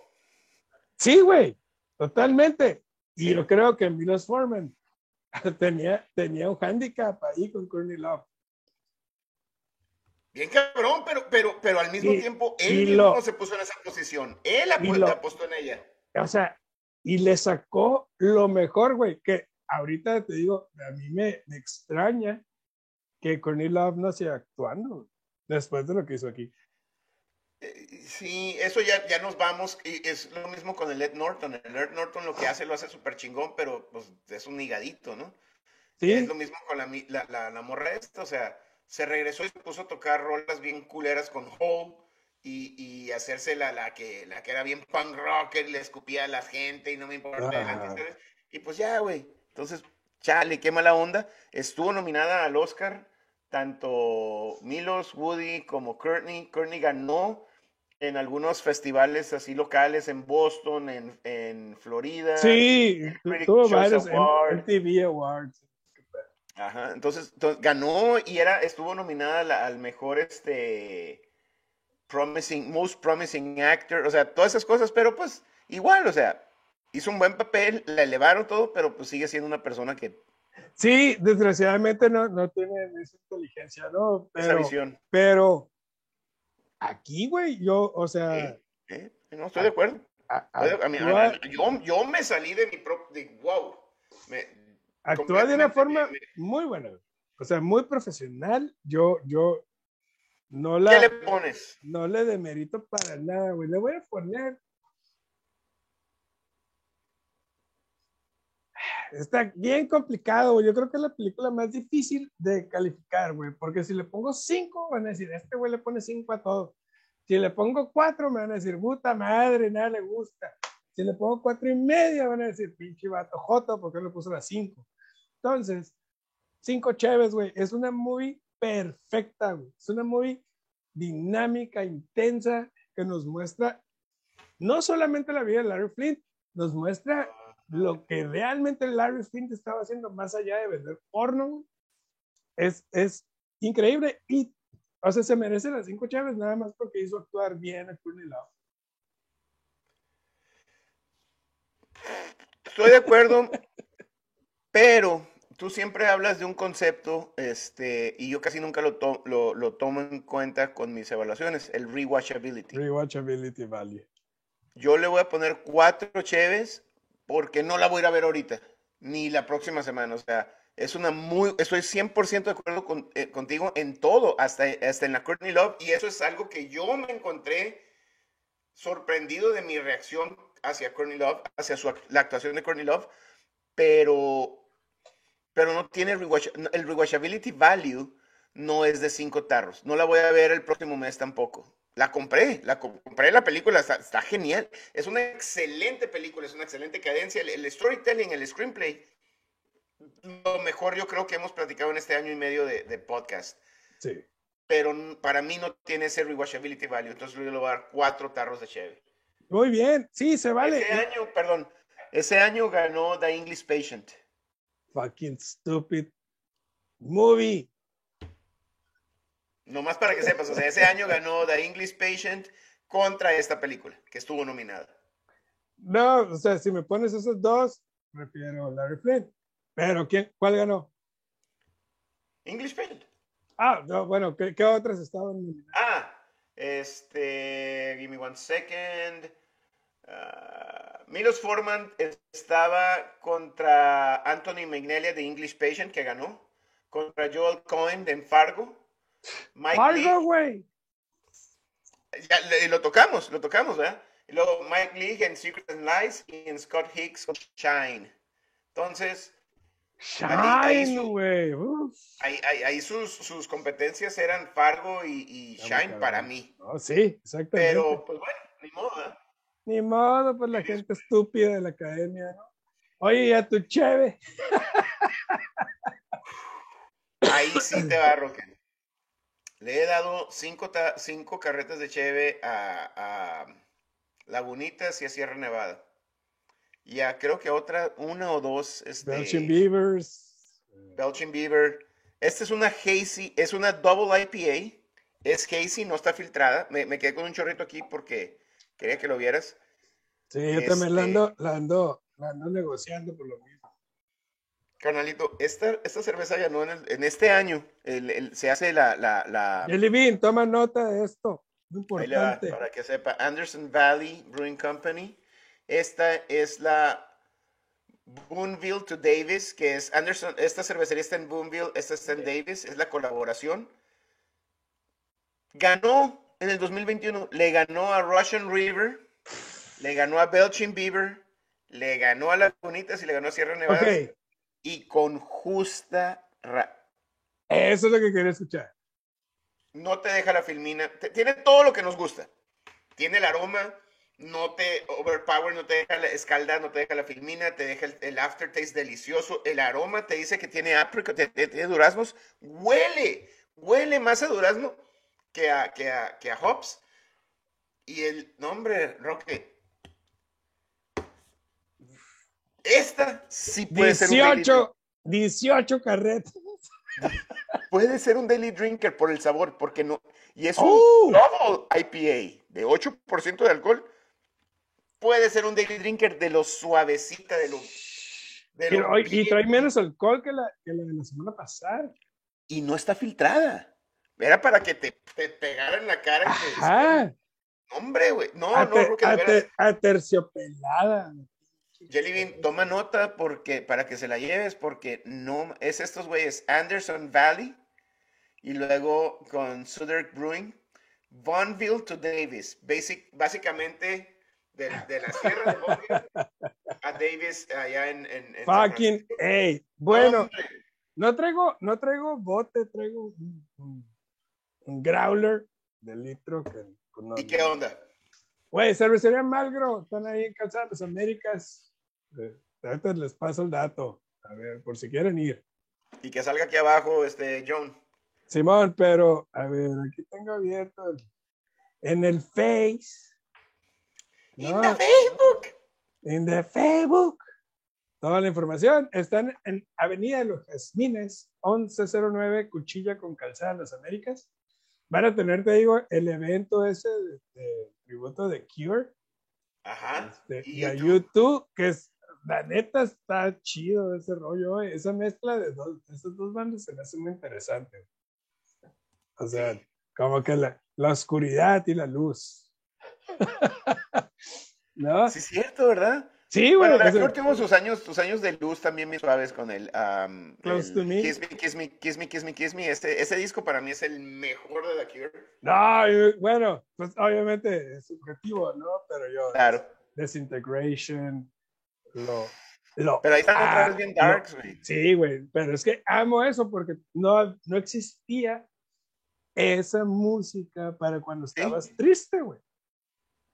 Sí, güey, totalmente. Y yo creo que Milos Forman tenía, tenía un handicap ahí con Courtney Love. Bien cabrón, pero, pero, pero al mismo tiempo él no se puso en esa posición. Él apostó en ella. O sea, y le sacó lo mejor, güey, que ahorita te digo, a mí me, extraña que Cornel Love no siga actuando después de lo que hizo aquí. Eh, Sí, eso ya, ya nos vamos, y es lo mismo con el Ed Norton. El Ed Norton lo que hace lo hace súper chingón, pero pues es un higadito, ¿no? Sí. Es lo mismo con la, la, la, morra esta, o sea, se regresó y se puso a tocar rolas bien culeras con Hole y, y hacerse la, la, que, la que era bien punk rocker y le escupía a la gente y no me importa. Ah. Y pues ya, güey. Entonces, chale, qué mala onda. Estuvo nominada al Oscar tanto Milos, Woody como Courtney. Courtney ganó en algunos festivales así locales en Boston, en, en Florida. Sí, tuvo varios MTV Awards. Ajá, entonces, ganó y era, estuvo nominada al mejor este promising, most promising actor, o sea, todas esas cosas, pero pues igual, o sea, hizo un buen papel, la elevaron todo, pero pues sigue siendo una persona que Sí, desgraciadamente no, no tiene esa inteligencia, ¿no? Pero, esa visión. Pero aquí, güey, yo, o sea. no estoy de acuerdo. yo, yo, me salí de mi propio. wow. Me, actúa de una forma muy buena. O sea, muy profesional. Yo, yo no la. ¿Qué le pones? No le demerito para nada, güey. Le voy a poner está bien complicado, Yo creo que es la película más difícil de calificar, güey. Porque si le pongo cinco, van a decir, este güey le pone cinco a todo. Si le pongo cuatro, me van a decir, puta madre, nada le gusta. Si le pongo cuatro y media, van a decir, pinche vato joto, porque le puso las cinco. Entonces, cinco chéves, güey. Es una movie perfecta, güey. Es una movie dinámica, intensa, que nos muestra no solamente la vida de Larry Flint, nos muestra lo que realmente Larry Flint estaba haciendo más allá de vender porno es, es increíble y, o sea, se merece las cinco chaves nada más porque hizo actuar bien a Courtney Love. Estoy de acuerdo, pero tú siempre hablas de un concepto este, y yo casi nunca lo, lo, lo, tomo en cuenta con mis evaluaciones, el rewatchability. Rewatchability value. Yo le voy a poner cuatro cheves porque no la voy a ir a ver ahorita, ni la próxima semana. O sea, es una muy, estoy 100% de acuerdo con, eh, contigo en todo, hasta, hasta en la Courtney Love, y eso es algo que yo me encontré sorprendido de mi reacción hacia Courtney Love, hacia su, la actuación de Courtney Love, pero, pero no tiene rewatch, el rewatchability value, no es de cinco tarros. No la voy a ver el próximo mes tampoco. La compré, la compré la película, está, genial. Es una excelente película, es una excelente cadencia. El, storytelling, el screenplay, lo mejor yo creo que hemos platicado en este año y medio de, podcast. Sí. Pero para mí no tiene ese rewatchability value, entonces yo le voy a dar cuatro tarros de Chevy. Muy bien, sí, se vale. Ese año, perdón, ese año ganó The English Patient. Fucking stupid movie. Nomás para que sepas, o sea, ese año ganó The English Patient contra esta película, que estuvo nominada. No, o sea, si me pones esos dos, prefiero Larry Flynn. Pero, ¿quién, ¿cuál ganó? English Patient. Ah, no, bueno, ¿qué, qué otras estaban nominadas? Ah, este, give me one second. Uh, Milos Forman estaba contra Anthony Magnelia de English Patient, que ganó, contra Joel Cohen de Fargo, Mike güey. Ya, lo tocamos, lo tocamos, ¿verdad? Y luego Mike Lee en Secret and Lies y en Scott Hicks con Shine. Entonces. Shine, güey. Ahí, ahí, ahí, sus, sus, competencias eran Fargo y, y Shine para mí. Oh, sí, exactamente. Pero, pues bueno, ni modo, ¿verdad? Ni modo, pues la gente estúpida de la academia, ¿no? Oye, ya tu cheve. Ahí sí te va, Roque. Le he dado cinco, cinco carretas de cheve a, Lagunitas y a Sierra Nevada. Ya creo que otra, una o dos. Este, Belgian Beavers. Belgian Beaver. Esta es una hazy, es una double IPA. Es hazy, no está filtrada. Me, quedé con un chorrito aquí porque quería que lo vieras. Sí, yo también la ando, la ando, la ando negociando por lo mismo. Carnalito, esta, esta cerveza ganó en, en este año. se hace la. la, la... Jelly toma nota de esto. Muy importante. para que sepa. Anderson Valley Brewing Company. Esta es la Boonville to Davis, que es Anderson. Esta cervecería está en Boonville, esta está en Davis. Es la colaboración. Ganó en el 2021 le ganó a Russian River, le ganó a Belching Beaver, le ganó a Lagunitas y le ganó a Sierra Nevada. Y con justa... Eso es lo que quería escuchar. No te deja la filmina. Tiene todo lo que nos gusta. Tiene el aroma, no te overpower, no te deja la escaldar, no te deja la filmina, te deja el, aftertaste delicioso. El aroma te dice que tiene apricot, tiene, duraznos. Huele, huele más a durazno que a, que a, que a hops. Y el nombre, Roque. Esta sí puede ser un 18 carretas. Puede ser un daily drinker por el sabor, porque no. Y es un ¡Oh! IPA de 8% de alcohol puede ser un daily drinker de lo suavecita, de lo... y, trae menos alcohol que la, que la de la semana pasada. Y no está filtrada. Era para que te, te pegara en la cara. Ajá. Hombre, güey. No, no, Roque, Aterciopelada. Jelly Bean, toma nota porque, para que se la lleves, porque no, es estos güeyes, Anderson Valley, y luego con Suderk Brewing, Bonville to Davis. Basic, básicamente de, la sierra de Bobia a Davis allá en, en, Fucking, hey, bueno, no traigo, no traigo bote, traigo un, growler de litro. Que, pues, ¿Y qué onda? Güey, cervecería Malgro, están ahí en Calzada las Américas. Eh, ahorita les paso el dato, a ver, por si quieren ir. Y que salga aquí abajo, este, John. Simón, pero, a ver, aquí tengo abierto en el Face en the Facebook. En the Facebook. Toda la información está en Avenida de los Jazmines, 1109, Cuchilla con Calzada Las Américas. Van a tener, te digo, el evento ese de, tributo de Cure. Ajá. Este, y, a YouTube? que es, la neta está chido ese rollo, esa mezcla de dos, esas dos bandas se me hace muy interesante. O sea, como que la, la oscuridad y la luz. ¿No? Sí, es cierto, ¿verdad? Sí, güey. Bueno, la últimos sus años, sus años de luz también muy suaves con el, Close to me. Kiss Me, Kiss Me, Kiss Me, Kiss Me, Kiss Me. Este, ese disco para mí es el mejor de The Cure. No, bueno, pues obviamente es subjetivo, ¿no? Pero yo. Claro. Desintegration, lo, lo pero ahí están otra vez bien darks, güey. Sí, güey, pero es que amo eso porque no, no existía esa música para cuando estabas triste, güey.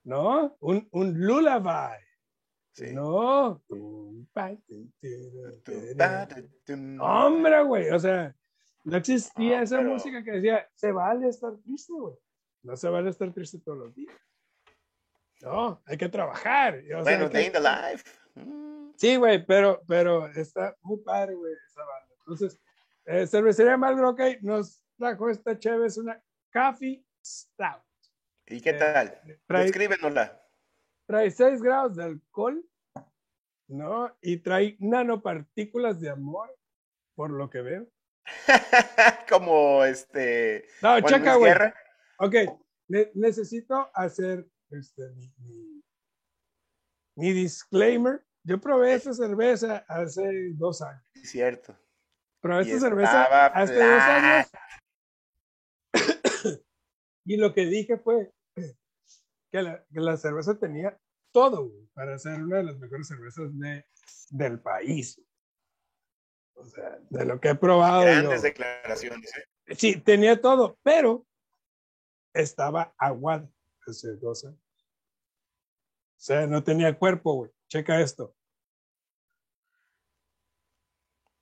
¿no? Un, un lullaby. Sí. No. Hombre, güey. O sea, no existía esa música que decía, se vale estar triste, güey. No se vale estar triste todos los días. No, hay que trabajar. bueno, day in the life. Mm. Sí, güey, pero, pero está muy padre, güey, esa banda. Entonces, eh, Cervecería Malgro, ok, nos trajo esta chévere, es una Coffee Stout. ¿Y qué tal? Descríbenosla. Trae 6 grados de alcohol, ¿no? Y trae nanopartículas de amor, por lo que veo. Como este. No, checa, güey. Ok, necesito hacer este, mi, disclaimer. Yo probé esta cerveza hace dos años. Cierto. Probé esta cerveza hace dos años. y lo que dije fue, que la, cerveza tenía todo para ser una de las mejores cervezas de, del país. O sea, de lo que he probado. Grandes declaraciones. ¿eh? Sí, tenía todo, pero estaba aguada. O sea, no tenía cuerpo, güey. Checa esto.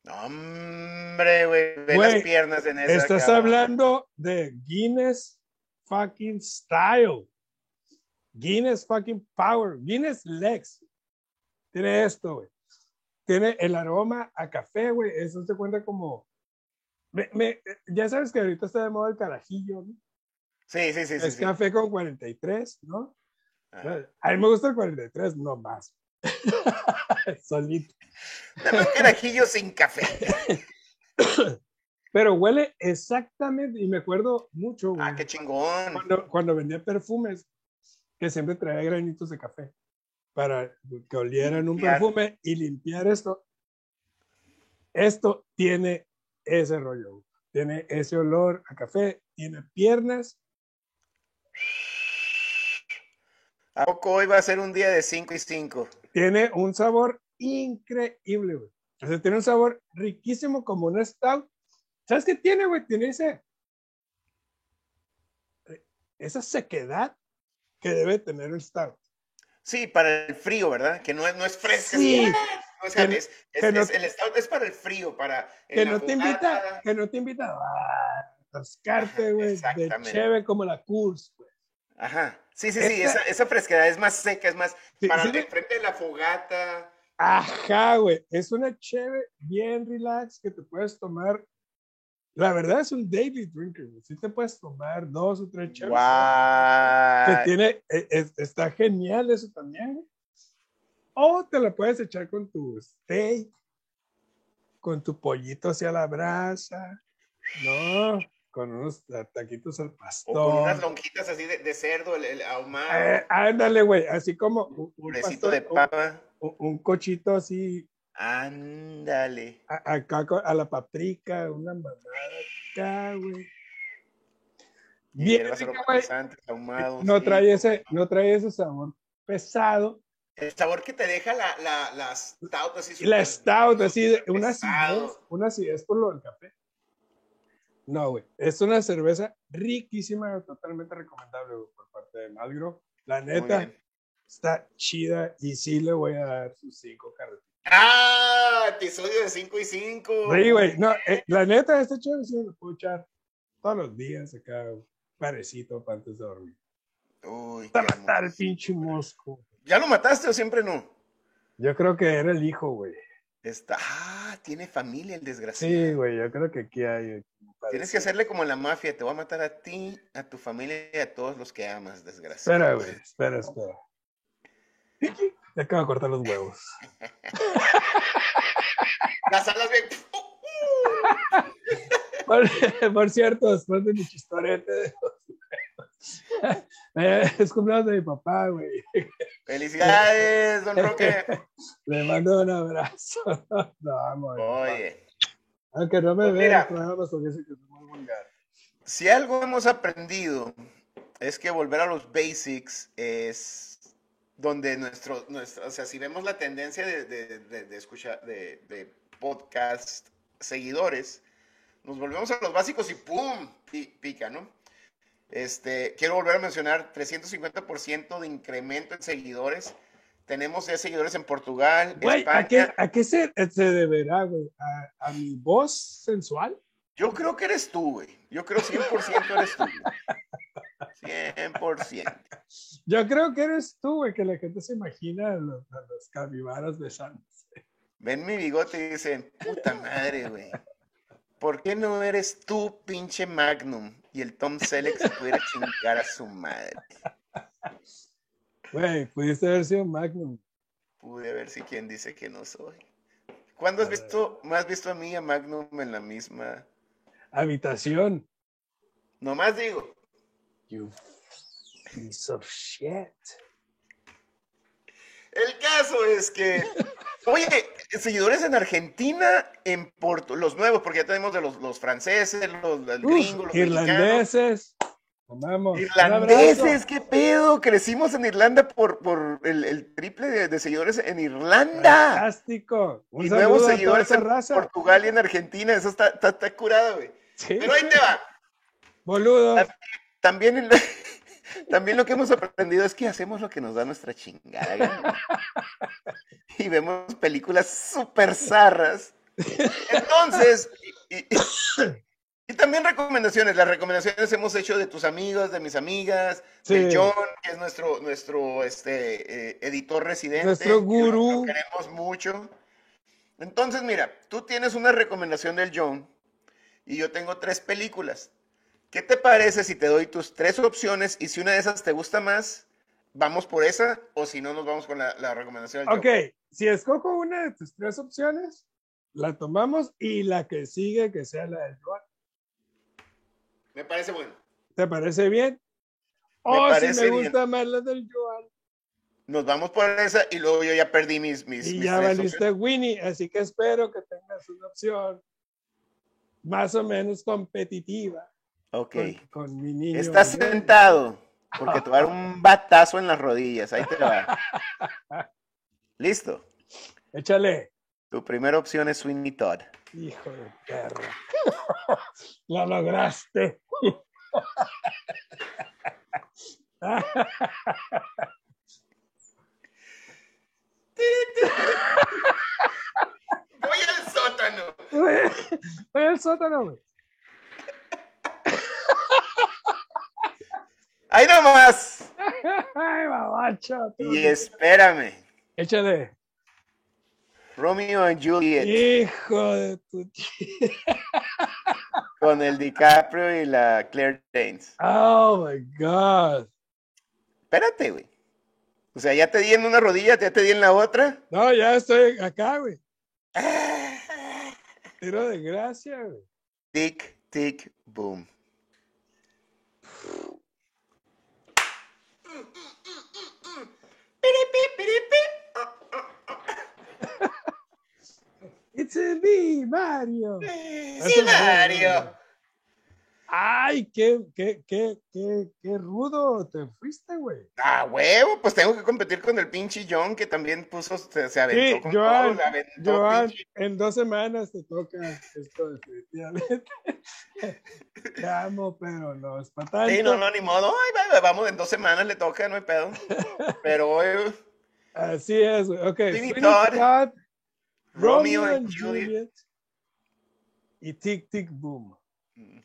Hombre, güey, ve las piernas en esa. Estás hablando de Guinness fucking style. Guinness fucking Power, Guinness Lex. Tiene esto, güey. Tiene el aroma a café, güey. Eso se cuenta como. Me, ya sabes que ahorita está de moda el carajillo, ¿no? Sí, sí, sí. Es café con 43, ¿no? A mí me gusta el 43, no más. Solito. Dame carajillo sin café. Pero huele exactamente, y me acuerdo mucho. Ah, qué chingón. Cuando, cuando vendía perfumes, que siempre traía granitos de café para que olieran un perfume y limpiar esto. Esto tiene ese rollo, tiene ese olor a café, tiene piernas ¿A poco hoy va a ser un día de 5 y 5? Tiene un sabor increíble, güey. O sea, tiene un sabor riquísimo como un stout. ¿Sabes qué tiene, güey? Tiene ese, esa sequedad que debe tener el stout. Sí, para el frío, ¿verdad? Que no es, no es fresco. Sí. O sea, es, el stout es para el frío, para... Que no, te invita, que no te invita a rascarte, güey, de chévere como la Kurs, güey. Ajá. Sí, sí, sí, esa, esa, fresquedad es más seca, es más para el frente de la fogata. Ajá, güey. Es una chévere bien relax que te puedes tomar. La verdad es un daily drinker, güey. Sí te puedes tomar dos o tres chéveres. Que tiene, e, está genial eso también. O te la puedes echar con tu steak, con tu pollito hacia la brasa. No, con unos taquitos al pastor. O con unas lonjitas así de, cerdo, el, ahumado. Eh, ándale, güey, así como un, un de papa. Un, cochito así. Ándale. acá a la paprika, una mamada acá, güey. Bien, ahumado, no trae ese, no trae ese sabor pesado. El sabor que te deja la, la, la stout así. La stout así, una acidez, una acidez por lo del café. No, güey. Es una cerveza riquísima, totalmente recomendable por parte de Malgro. La neta, está chida y sí le voy a dar sus cinco carretas. ¡Ah! Episodio de 5 y 5. Sí, güey. No, eh, la neta, este chévere sí lo puedo echar todos los días acá, parecito para antes de dormir. Uy, Para matar el pinche mosco. ¿Ya lo mataste o siempre no? Yo creo que era el hijo, güey. Está, ah, tiene familia el desgraciado. Sí, güey, yo creo que aquí hay. Tienes que hacerle como la mafia, te voy a matar a ti, a tu familia y a todos los que amas, desgraciado. Espera, güey, espera, espera. Te acabo de cortar los huevos. Las alas bien. por, por, cierto, después de mi chistorete de es cumpleaños de mi papá, güey. Felicidades, don Roque. Le mando un abrazo. No, amor. Oye. Aunque no me pues vea, porque sé que es muy vulgar. Si algo hemos aprendido es que volver a los basics es donde nuestro, nuestro o sea, si vemos la tendencia de, de, de, escuchar, de, de podcast seguidores, nos volvemos a los básicos y ¡pum! pica, ¿no? Este, quiero volver a mencionar 350% de incremento en seguidores. Tenemos ya seguidores en Portugal, España. ¿a qué, ¿a qué, se, se deberá, güey? ¿A, ¿A, mi voz sensual? Yo creo que eres tú, güey. Yo creo 100% eres tú. 100%. Yo creo que eres tú, güey, que la gente se imagina a los, a los cabibaras besándose. Ven mi bigote y dicen, puta madre, güey. ¿Por qué no eres tú, pinche Magnum? Y el Tom Selleck se pudiera chingar a su madre. Güey, pudiste haber sido Magnum. Pude ver si quien dice que no soy. ¿Cuándo has visto, me has visto a mí y a Magnum en la misma habitación? Nomás digo. You piece of shit. El caso es que, oye, seguidores en Argentina, en Porto, los nuevos, porque ya tenemos de los, los franceses, los, gringos, los irlandeses. Vamos, irlandeses, qué pedo, crecimos en Irlanda por, por el, el triple de, de, seguidores en Irlanda. Fantástico. y nuevos seguidores en Portugal y en Argentina, eso está, está, está curado, güey. Pero ahí te va. Boludo. También el, también lo que hemos aprendido es que hacemos lo que nos da nuestra chingada. y vemos películas súper zarras. Entonces, y, también recomendaciones. Las recomendaciones hemos hecho de tus amigos, de mis amigas, de John, que es nuestro, nuestro este, eh, editor residente. Nuestro gurú. Lo queremos mucho. Entonces, mira, tú tienes una recomendación del John y yo tengo tres películas. ¿Qué te parece si te doy tus tres opciones y si una de esas te gusta más, vamos por esa o si no nos vamos con la, recomendación? Del ok, si escojo una de tus tres opciones, la tomamos y la que sigue que sea la del Joan. Me parece bueno. ¿Te parece bien? O si me gusta más la del Joan. Nos vamos por esa y luego yo ya perdí mis... mis y ya valiste Winnie, así que espero que tengas una opción más o menos competitiva. Ok. Con, mi niño. Estás sentado Porque te va a dar un batazo en las rodillas. Ahí te va. Listo. Échale. Tu primera opción es Sweeney Todd. Hijo de perra. Lo lograste. Voy al sótano. Voy al sótano, güey. ¡Ahí nomás! Ay, babacho. Y espérame. Échale. Romeo and Juliet. Hijo de tu tía. Con el DiCaprio y la Claire Danes. Oh my God. Espérate, güey. O sea, ya te di en una rodilla, ya te di en la otra. No, ya estoy acá, güey. Tiro de gracia, güey. Tic, tic, boom. It's a me, Mario. Sí, Mario. Ay, qué, qué, qué, qué, qué rudo te fuiste, güey. Ah, huevo, pues tengo que competir con el pinche John que también puso, se, se aventó Sí, con Joan, todo, aventó Joan, en dos semanas te toca esto definitivamente. Te amo, pero no es para tanto. Sí, no, no, ni modo. Ay, va, va, vamos, en dos semanas le toca, no hay pedo. Pero hoy, Así es, güey. Ok, Todd, Todd, Romeo Romeo and Juliet. Juliet y Tic Tic Boom. Sie-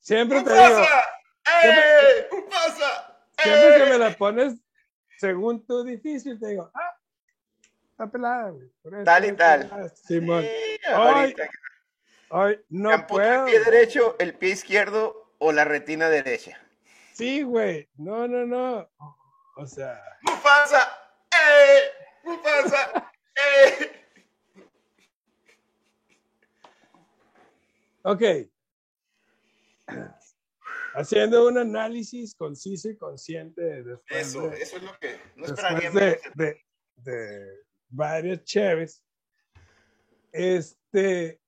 Siempre te digo. ¡Mufasa! siempre que me la pones según tú difícil, te digo, ah, está pelada, güey. Tal y tal. pelada, Simón. Sí, ahorita. Ay, no ¿Campo puedo. el pie derecho, el pie izquierdo o la retina derecha? Sí, güey. No, no, no. O sea, ¡Mufasa! ¡Eh! ¡Mufasa! ¡Eh! Ok. Haciendo un análisis conciso y consciente después Eso, de, eso es lo que no esperaría de, de, de varias cheves. Este.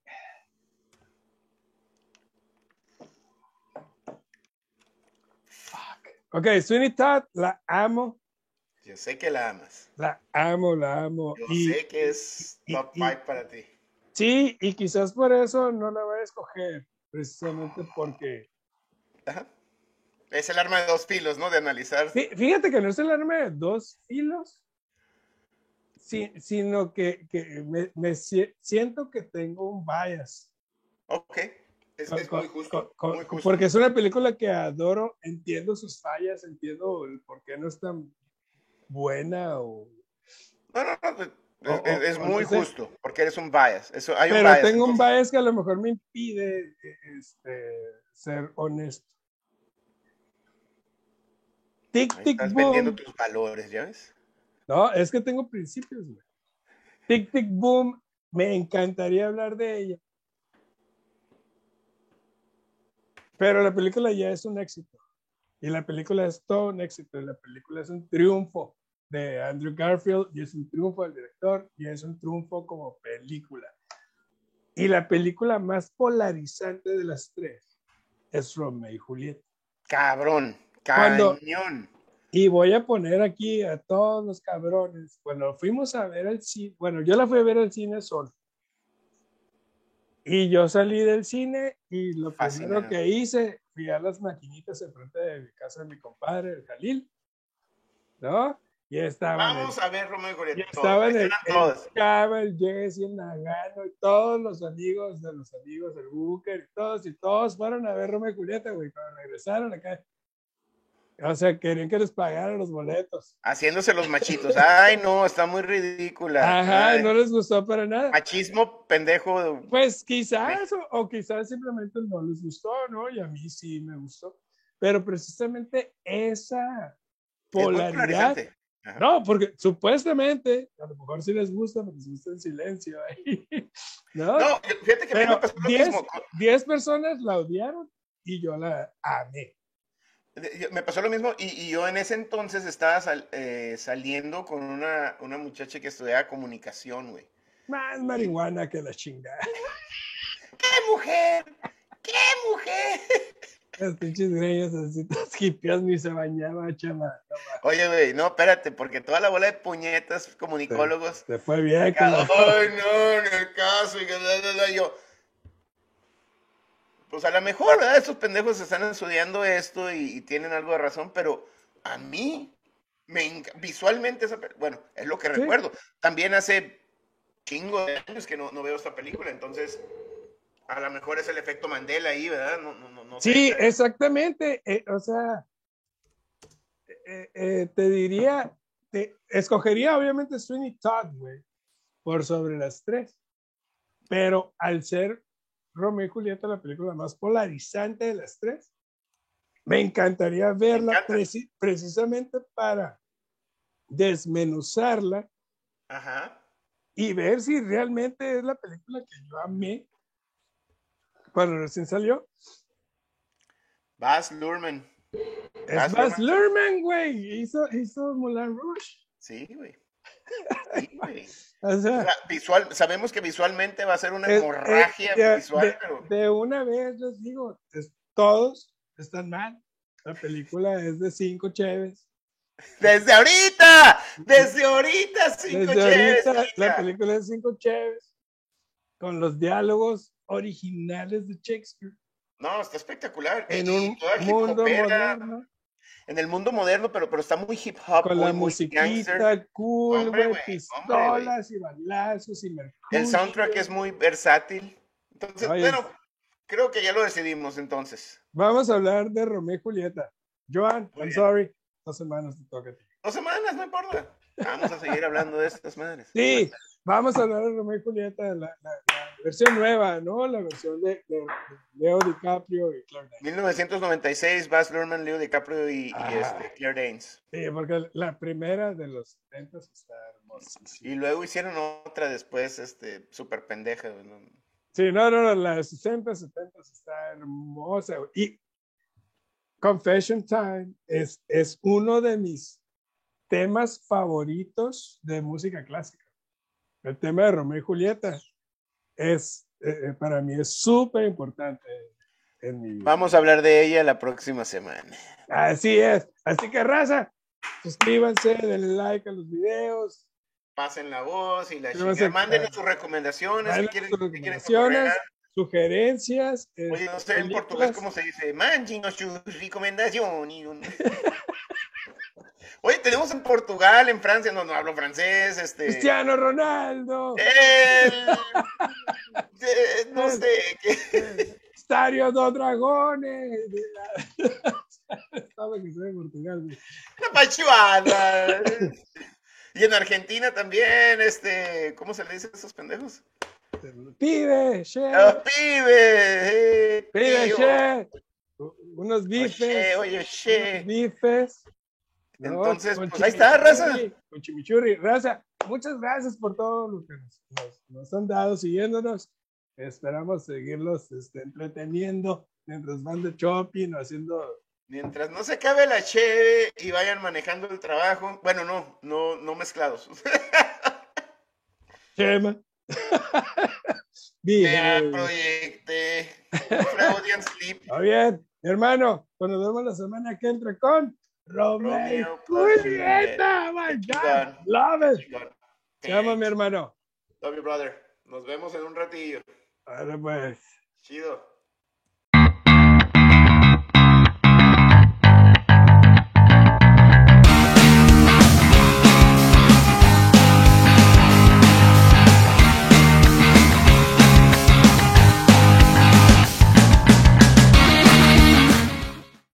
Fuck. Ok, Sweeney Todd, la amo, Yo sé que la amas. la amo, la amo. Yo y, sé que es top y- 5 para ti. Sí, y quizás por eso no la voy a escoger, precisamente porque. Ajá. Es el arma de dos filos, ¿no? De analizar. Fí- Fíjate que no es el arma de dos filos, si- sino que, que me, me si- siento que tengo un bias. Ok. Es, Con- es muy justo. con- muy justo. Porque es una película que adoro, entiendo sus fallas, entiendo el por qué no es tan buena, o, No, no, no. Es, O- es- o- es o muy no sé. justo. Porque eres un bias. Eso, hay un pero bias. tengo un bias que a lo mejor me impide este, ser honesto. Tic, Ahí tic, Estás vendiendo boom. tus valores, ¿ya ves? No, es que tengo principios, güey. Tic, tic, boom. Me encantaría hablar de ella. Pero la película ya es un éxito. Y la película es todo un éxito. Y la película es un triunfo de Andrew Garfield. Y es un triunfo del director. Y es un triunfo como película. Y la película más polarizante de las tres es Romeo y Julieta. Cabrón. Cuando- Cañón. Y voy a poner aquí a todos los cabrones. Bueno, fuimos a ver el cine. Bueno, yo la fui a ver al cine solo. Y yo salí del cine y lo primero Fascinante. que hice, fui a las maquinitas enfrente de mi casa de mi compadre, el Jalil. ¿No? Y estaban Vamos el, a ver Romeo y Julieta. estaban Ahí el, el el Jesse, el Nagano, y todos los amigos de los amigos del Booker, todos, y todos fueron a ver Romeo y Julieta, güey, cuando regresaron acá. O sea, querían que les pagaran los boletos. Haciéndose los machitos. Ay, no, está muy ridícula. Ajá, Ay, no les gustó para nada. Machismo pendejo. Pues quizás, o, o quizás simplemente no les gustó, ¿no? Y a mí sí me gustó. Pero precisamente esa polaridad. Ajá. No, porque supuestamente, a lo mejor sí les gusta, porque les gusta en silencio ahí. ¿No? No, fíjate que Pero me pasó lo 10 mismo. 10 personas la odiaron y yo la amé. Me pasó lo mismo y, y yo en ese entonces estaba sal- eh, saliendo con una, una muchacha que estudiaba comunicación, güey. Más marihuana que la chingada. ¡Qué mujer! ¡Qué mujer! Las pinches greñas así, todas hipias, ni se bañaba, chama. Oye, güey, no, espérate, porque toda la bola de puñetas comunicólogos. Se fue bien. Ay, no, en el caso, y que yo. Pues a lo mejor, ¿verdad? Estos pendejos están estudiando esto y, tienen algo de razón, pero a mí, me visualmente, esa, bueno, es lo que recuerdo. También hace chingo de años que no, no veo esta película, entonces a lo mejor es el efecto Mandela ahí, ¿verdad? No, no, no, sí, exactamente. Eh, o sea, eh, eh, te diría, te, escogería obviamente Sweeney Todd, güey, por sobre las tres. Pero al ser Romeo y Julieta la película más polarizante de las tres, me encantaría verla precisamente para desmenuzarla y ver si realmente es la película que yo amé cuando recién salió. Baz Luhrmann. Es Baz Luhrmann, güey. Hizo, hizo Moulin Rouge. Sí, güey. o, sea, visual, sabemos que visualmente va a ser una hemorragia visual, de, pero... de, una vez les digo, todos están mal. La película es de cinco cheves. Desde ahorita, desde ahorita cinco desde Ahorita, la película es de cinco cheves. Con los diálogos originales de Shakespeare. No, está espectacular. En un mundo moderno. En el mundo moderno, pero, pero está muy hip hop. Con la musiquita cool, güey, pistolas y balazos y mercurio. El soundtrack es muy versátil. Entonces, bueno, creo que ya lo decidimos entonces. Vamos a hablar de Romeo y Julieta. Joan, I'm sorry. Dos semanas te toca a ti. Dos semanas, no importa. Vamos a seguir hablando de estas madres. Sí, vamos a hablar de Romeo y Julieta, la, la, versión nueva, ¿no? La versión de, Leo DiCaprio y Claire Danes. 1996, Baz Luhrmann, Leo DiCaprio y, ah. este, Claire Danes. Sí, porque la primera de los 70 está hermosa. Y luego hicieron otra después, este, súper pendeja. ¿no? Sí, no, no, no, la de 60, 70 está hermosa. Y Confession Time es, es uno de mis temas favoritos de música clásica. El tema de Romeo y Julieta es, eh, eh, para mí es súper importante en mi vida. Vamos a hablar de ella la próxima semana. Así es. Así que raza, suscríbanse, denle like a los videos. Pasen la voz y la chica. Mándenos sus recomendaciones. Si quieren, recomendaciones sugerencias. Oye, no sé en portugués cómo se dice. Mándenos sus recomendaciones. Oye, tenemos en Portugal, en Francia, no, no hablo francés, este... Cristiano Ronaldo. no sé. ¿qué? Estadio dos Dragones. Estaba que soy de Portugal. La pachuada. y en Argentina también, este, ¿cómo se le dice a esos pendejos? Pibe, che. Los pibes. Pibe, che. Unos bifes. Oye, oye, che. Unos bifes. Entonces, pues ahí está, raza. Con chimichurri, raza. Muchas gracias por todo lo que nos, han dado siguiéndonos. Esperamos seguirlos este, entreteniendo mientras van de shopping o haciendo. Mientras no se acabe la cheve y vayan manejando el trabajo. Bueno, no, no, no mezclados. Chema. Bien. Proyecte. Está bien, hermano. Cuando nos vemos la semana que entra con Romeo, Julieta, my God, love it. Te amo, mi hermano. Love you, brother. Nos vemos en un ratillo. Ahora pues. Chido.